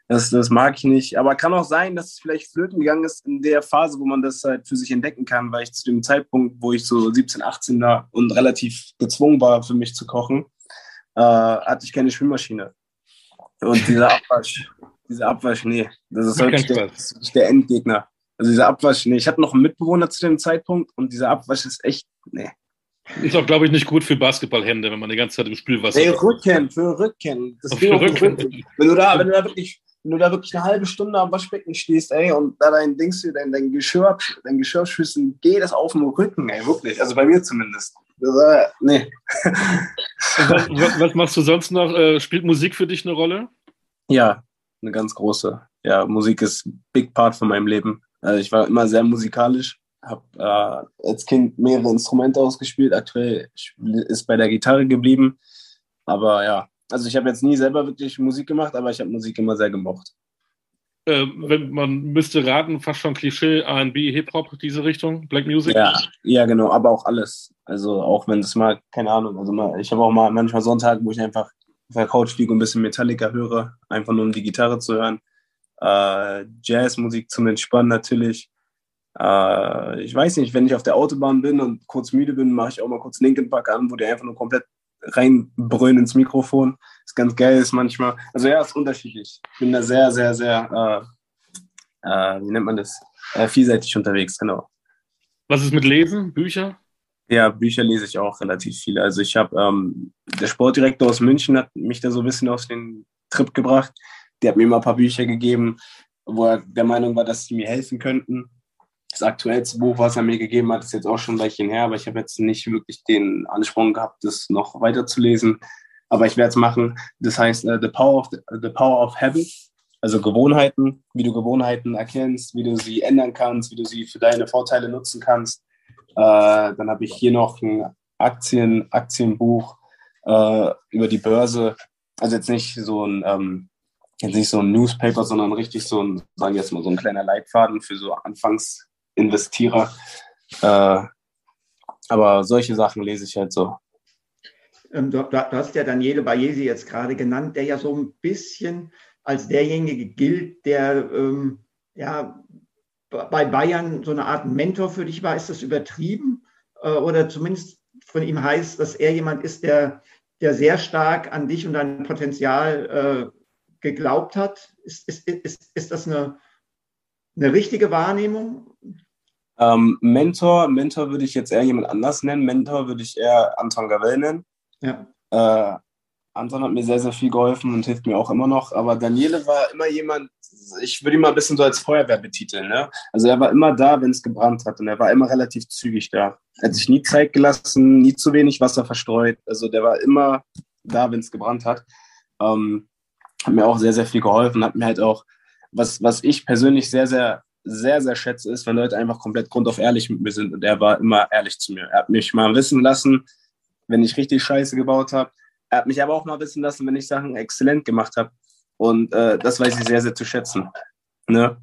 das, das mag ich nicht. Aber kann auch sein, dass es vielleicht flöten gegangen ist in der Phase, wo man das halt für sich entdecken kann, weil ich zu dem Zeitpunkt, wo ich so 17, 18 war und relativ gezwungen war, für mich zu kochen, äh, hatte ich keine Schwimmmaschine. Und dieser [LAUGHS] Abwasch, dieser Abwasch, nee, das ist wirklich der, das ist der Endgegner. Also dieser Abwasch, nee, ich hatte noch einen Mitbewohner zu dem Zeitpunkt und dieser Abwasch ist echt, nee. Ist auch, glaube ich, nicht gut für Basketballhände, wenn man die ganze Zeit im Spülwasser. Nee, Rücken, für Rücken. Das für Rücken. Wenn du da, wenn du da wirklich wenn du da wirklich eine halbe Stunde am Waschbecken stehst, ey, und da dein Dings, dein, dein Geschirr, dein Geschirr schüssen, geht das auf den Rücken, ey, wirklich. Also bei mir zumindest. Das, äh, nee. Was, was, machst du sonst noch? Äh, spielt Musik für dich eine Rolle? Ja, eine ganz große. Ja, Musik ist ein Big Part von meinem Leben. Also ich war immer sehr musikalisch. habe äh, als Kind mehrere Instrumente ausgespielt. Aktuell ist bei der Gitarre geblieben. Aber ja, also ich habe jetzt nie selber wirklich Musik gemacht, aber ich habe Musik immer sehr gemocht. Äh, wenn man müsste raten, fast schon Klischee, R&B, Hip-Hop, diese Richtung, Black Music? Ja, ja, genau, aber auch alles. Also auch wenn es mal, keine Ahnung, also mal, ich habe auch mal manchmal Sonntage, wo ich einfach auf der Couch liege und ein bisschen Metallica höre, einfach nur um die Gitarre zu hören. Äh, Jazzmusik zum Entspannen natürlich. Äh, ich weiß nicht, wenn ich auf der Autobahn bin und kurz müde bin, mache ich auch mal kurz Linkin Park an, wo der einfach nur komplett reinbrüllen ins Mikrofon. Ist ganz geil ist manchmal. Also ja, ist unterschiedlich. Ich bin da sehr, sehr, sehr, äh, äh, wie nennt man das? Äh, vielseitig unterwegs, genau. Was ist mit Lesen, Bücher? Ja, Bücher lese ich auch relativ viele. Also ich habe, ähm, der Sportdirektor aus München hat mich da so ein bisschen auf den Trip gebracht. Der hat mir immer ein paar Bücher gegeben, wo er der Meinung war, dass sie mir helfen könnten das aktuellste Buch, was er mir gegeben hat, ist jetzt auch schon ein Weilchen her, aber ich habe jetzt nicht wirklich den Ansporn gehabt, das noch weiterzulesen. Aber ich werde es machen. Das heißt uh, The, Power of, The Power of Habit, also Gewohnheiten, wie du Gewohnheiten erkennst, wie du sie ändern kannst, wie du sie für deine Vorteile nutzen kannst. Uh, dann habe ich hier noch ein Aktien, Aktienbuch uh, über die Börse. Also jetzt nicht so ein ähm, jetzt nicht so ein Newspaper, sondern richtig so ein, sagen wir jetzt mal, so ein kleiner Leitfaden für so Anfangs Investierer. Äh, aber solche Sachen lese ich halt so. Ähm, du, du, hast ja Daniele Bayesi jetzt gerade genannt, der ja so ein bisschen als derjenige gilt, der ähm, ja bei Bayern so eine Art Mentor für dich war. Ist das übertrieben? Äh, oder zumindest von ihm heißt, dass er jemand ist, der, der sehr stark an dich und dein Potenzial äh, geglaubt hat? Ist, ist, ist, ist das eine, eine richtige Wahrnehmung? Ähm, Mentor, Mentor würde ich jetzt eher jemand anders nennen. Mentor würde ich eher Anton Gavel nennen. Ja. Äh, Anton hat mir sehr, sehr viel geholfen und hilft mir auch immer noch. Aber Daniele war immer jemand, ich würde ihn mal ein bisschen so als Feuerwehr betiteln. Ne? Also er war immer da, wenn es gebrannt hat und er war immer relativ zügig da. Er hat sich nie Zeit gelassen, nie zu wenig Wasser verstreut. Also der war immer da, wenn es gebrannt hat. Ähm, hat mir auch sehr, sehr viel geholfen, hat mir halt auch, was, was ich persönlich sehr, sehr sehr, sehr schätze, ist, wenn Leute einfach komplett grundauf ehrlich mit mir sind. Und er war immer ehrlich zu mir. Er hat mich mal wissen lassen, wenn ich richtig Scheiße gebaut habe. Er hat mich aber auch mal wissen lassen, wenn ich Sachen exzellent gemacht habe. Und äh, das weiß ich sehr, sehr zu schätzen. Ne?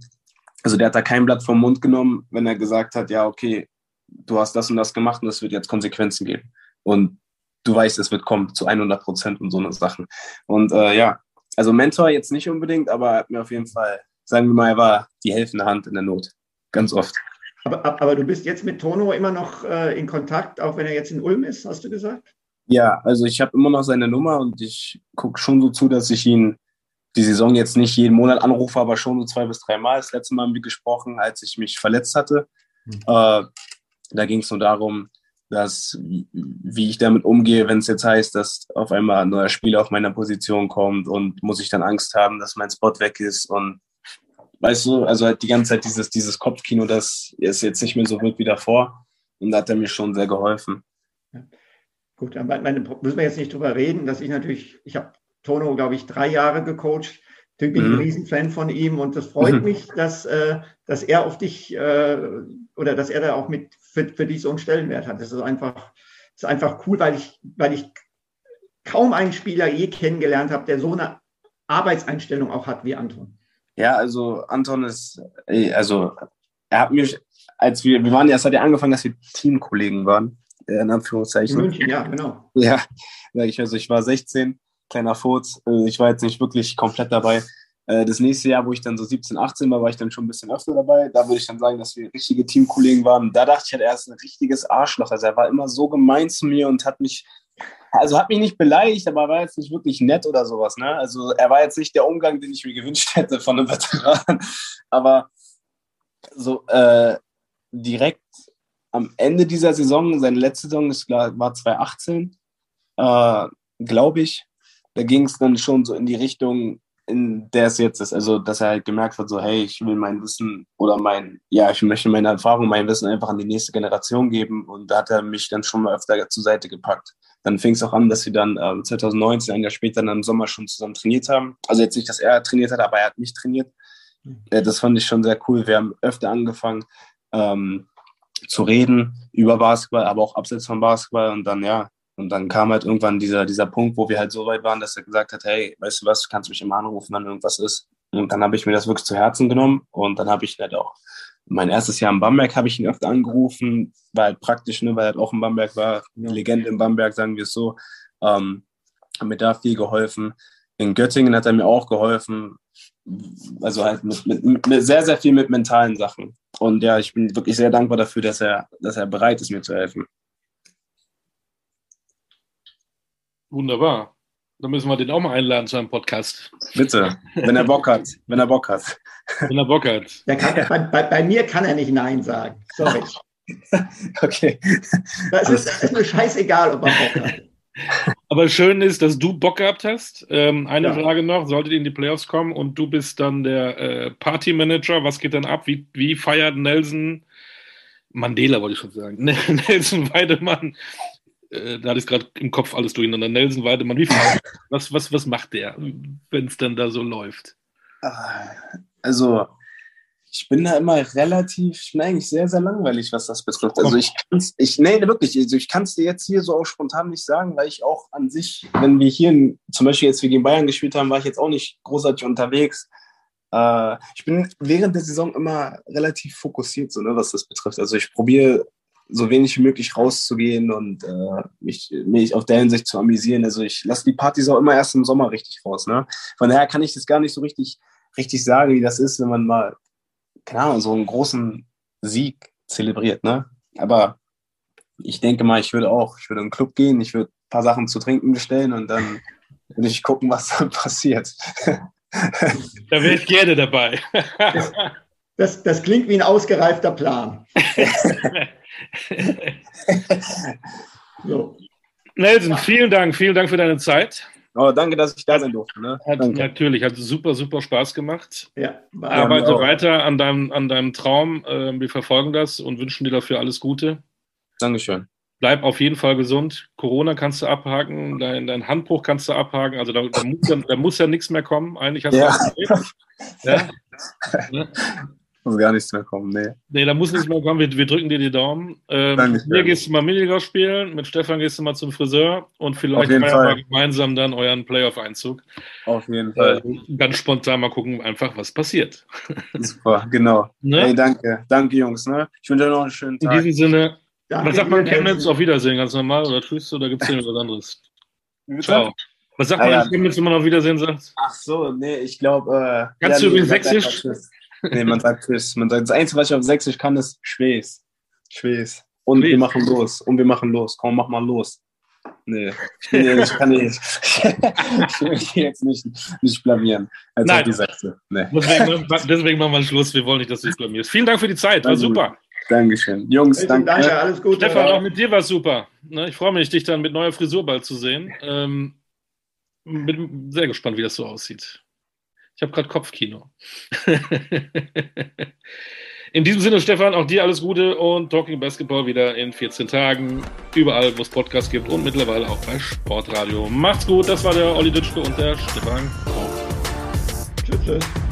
Also der hat da kein Blatt vom Mund genommen, wenn er gesagt hat, ja, okay, du hast das und das gemacht und es wird jetzt Konsequenzen geben. Und du weißt, es wird kommen zu 100 Prozent und so eine Sachen. Und äh, ja, also Mentor jetzt nicht unbedingt, aber er hat mir auf jeden Fall sagen wir mal, er war die helfende Hand in der Not. Ganz oft. Aber, aber du bist jetzt mit Tono immer noch äh, in Kontakt, auch wenn er jetzt in Ulm ist, hast du gesagt? Ja, also ich habe immer noch seine Nummer und ich gucke schon so zu, dass ich ihn die Saison jetzt nicht jeden Monat anrufe, aber schon so zwei bis drei Mal. Das letzte Mal haben wir gesprochen, als ich mich verletzt hatte. Mhm. Äh, da ging es nur darum, dass wie ich damit umgehe, wenn es jetzt heißt, dass auf einmal ein neuer Spieler auf meiner Position kommt und muss ich dann Angst haben, dass mein Spot weg ist und Weißt du, also halt die ganze Zeit dieses, dieses Kopfkino, das ist jetzt nicht mehr so wird wie davor. Und da hat er mir schon sehr geholfen. Ja. Gut, dann meine, müssen wir jetzt nicht drüber reden, dass ich natürlich, ich habe Tono, glaube ich, drei Jahre gecoacht. Ich bin mhm. ein Riesenfan von ihm und das freut mhm. [LAUGHS] mich, dass, äh, dass er auf dich äh, oder dass er da auch mit für, für dich so einen Stellenwert hat. Das ist einfach, das ist einfach cool, weil ich, weil ich kaum einen Spieler je kennengelernt habe, der so eine Arbeitseinstellung auch hat wie Anton. Ja, also Anton ist, also er hat mir, als wir, wir waren ja, es hat ja angefangen, dass wir Teamkollegen waren, äh, in Anführungszeichen. In München, ja, genau. Ja, [LAUGHS] ich, also ich war 16, kleiner Furz, äh, ich war jetzt nicht wirklich komplett dabei. Äh, das nächste Jahr, wo ich dann so 17, 18 war, war ich dann schon ein bisschen öfter dabei. Da würde ich dann sagen, dass wir richtige Teamkollegen waren. Da dachte ich halt, er ist ein richtiges Arschloch. Also er war immer so gemein zu mir und hat mich also hat mich nicht beleidigt, aber war jetzt nicht wirklich nett oder sowas. Ne? Also er war jetzt nicht der Umgang, den ich mir gewünscht hätte von einem [LAUGHS] Veteran. Aber so äh, direkt am Ende dieser Saison, seine letzte Saison ist, war 2018, äh, glaube ich, da ging es dann schon so in die Richtung, in der es jetzt ist. Also, dass er halt gemerkt hat, so, hey, ich will mein Wissen oder mein, ja, ich möchte meine Erfahrung, mein Wissen einfach an die nächste Generation geben. Und da hat er mich dann schon mal öfter zur Seite gepackt. Dann fing es auch an, dass wir dann ähm, 2019, ein Jahr später, dann im Sommer schon zusammen trainiert haben. Also jetzt nicht, dass er trainiert hat, aber er hat mich trainiert. Mhm. Äh, das fand ich schon sehr cool. Wir haben öfter angefangen, ähm, zu reden über Basketball, aber auch abseits von Basketball. Und dann, ja, und dann kam halt irgendwann dieser, dieser Punkt, wo wir halt so weit waren, dass er gesagt hat, hey, weißt du was, kannst mich immer anrufen, wenn irgendwas ist. Und dann habe ich mir das wirklich zu Herzen genommen und dann habe ich halt auch mein erstes Jahr in Bamberg habe ich ihn öfter angerufen, war halt praktisch, ne, weil er halt auch in Bamberg war, eine Legende in Bamberg, sagen wir es so. Ähm, hat mir da viel geholfen. In Göttingen hat er mir auch geholfen. Also halt mit, mit, mit, sehr, sehr viel mit mentalen Sachen. Und ja, ich bin wirklich sehr dankbar dafür, dass er, dass er bereit ist, mir zu helfen. Wunderbar. Dann müssen wir den auch mal einladen zu einem Podcast. Bitte, wenn er Bock hat. Wenn er Bock hat. Wenn er Bock hat. Kann, bei, bei, bei, mir kann er nicht Nein sagen. Sorry. [LAUGHS] okay. Das ist, das ist mir scheißegal, ob er Bock hat. Aber schön ist, dass du Bock gehabt hast. Ähm, eine ja. Frage noch: Solltet ihr in die Playoffs kommen und du bist dann der äh, Partymanager, was geht dann ab? Wie, wie feiert Nelson Mandela, wollte ich schon sagen? [LAUGHS] Nelson Weidemann äh, da hatte ich gerade im Kopf alles durcheinander. Nelson Weidemann, wie viel, [LAUGHS] was, was, was macht der, wenn es dann da so läuft? Ah, also, ich bin da immer relativ, ich bin eigentlich sehr, sehr langweilig, was das betrifft. Also ich kann es, ich, nee, wirklich, also ich kann es dir jetzt hier so auch spontan nicht sagen, weil ich auch an sich, wenn wir hier in, zum Beispiel jetzt gegen Bayern gespielt haben, war ich jetzt auch nicht großartig unterwegs. Äh, ich bin während der Saison immer relativ fokussiert, so, ne, was das betrifft. Also ich probiere so wenig wie möglich rauszugehen und äh, mich, mich auf der Hinsicht zu amüsieren. Also ich lasse die Partys auch immer erst im Sommer richtig raus. Ne? Von daher kann ich das gar nicht so richtig, richtig sagen, wie das ist, wenn man mal, keine Ahnung, so einen großen Sieg zelebriert. Ne? Aber ich denke mal, ich würde auch, ich würde in den Club gehen, ich würde ein paar Sachen zu trinken bestellen und dann würde ich gucken, was dann [LAUGHS] passiert. Da wäre ich gerne dabei. Das, das klingt wie ein ausgereifter Plan. [LAUGHS] [LAUGHS] so. Nelson, vielen Dank, vielen Dank für deine Zeit. Oh, danke, dass ich da sein durfte. Ne? Hat, natürlich, hat super, super Spaß gemacht. Ja, Arbeite auch. weiter an deinem, an deinem Traum. Ähm, wir verfolgen das und wünschen dir dafür alles Gute. Dankeschön. Bleib auf jeden Fall gesund. Corona kannst du abhaken, dein, dein Handbruch kannst du abhaken. Also da, da, muss, ja, da muss ja nichts mehr kommen. Eigentlich hast ja. du ja? [LAUGHS] ja? [LAUGHS] muss gar nichts mehr kommen, nee. Nee, da muss nichts mehr kommen. Wir, wir drücken dir die Daumen. Ähm, Danke, mit mir gehst du mal Minigolf spielen, mit Stefan gehst du mal zum Friseur und vielleicht wir gemeinsam dann euren Playoff-Einzug. Auf jeden Fall. Äh, ganz spontan mal gucken, einfach was passiert. Super, genau. Ne? Hey, danke. Danke, Jungs. Ne? Ich wünsche euch noch einen schönen Tag. In diesem Sinne, danke was sagt man Chemnitz? Auf Wiedersehen, ganz normal oder tschüss oder gibt es hier was anderes? Ciao. Was sagt ah, man ja. Chemnitz, wenn man auf Wiedersehen sagt? Ach so, nee, ich glaube. Äh, Kannst ja, du übrigens sächsisch? Nee, man sagt Tschüss. Man sagt, das Einzige, was ich auf Sächsisch kann, ist Schwes. Schwes. Und Schwes. wir machen los. Und wir machen los. Komm, mach mal los. Nee, ich, bin, ich kann nicht. [LAUGHS] ich will mich jetzt nicht, nicht blamieren. Als Nein. Die Sätze. Nee. Deswegen, deswegen machen wir Schluss. Wir wollen nicht, dass du dich blamierst. Vielen Dank für die Zeit. War super. Dankeschön. Jungs, danke. danke. Alles Gute. Stefan, auch mit dir war es super. Ne, ich freue mich, dich dann mit neuer Frisur bald zu sehen. Ähm, bin sehr gespannt, wie das so aussieht. Ich habe gerade Kopfkino. [LAUGHS] in diesem Sinne, Stefan, auch dir alles Gute und Talking Basketball wieder in 14 Tagen. Überall, wo es Podcasts gibt und mittlerweile auch bei Sportradio. Macht's gut, das war der Olli Dütschke und der Stefan. Tschüss. tschüss.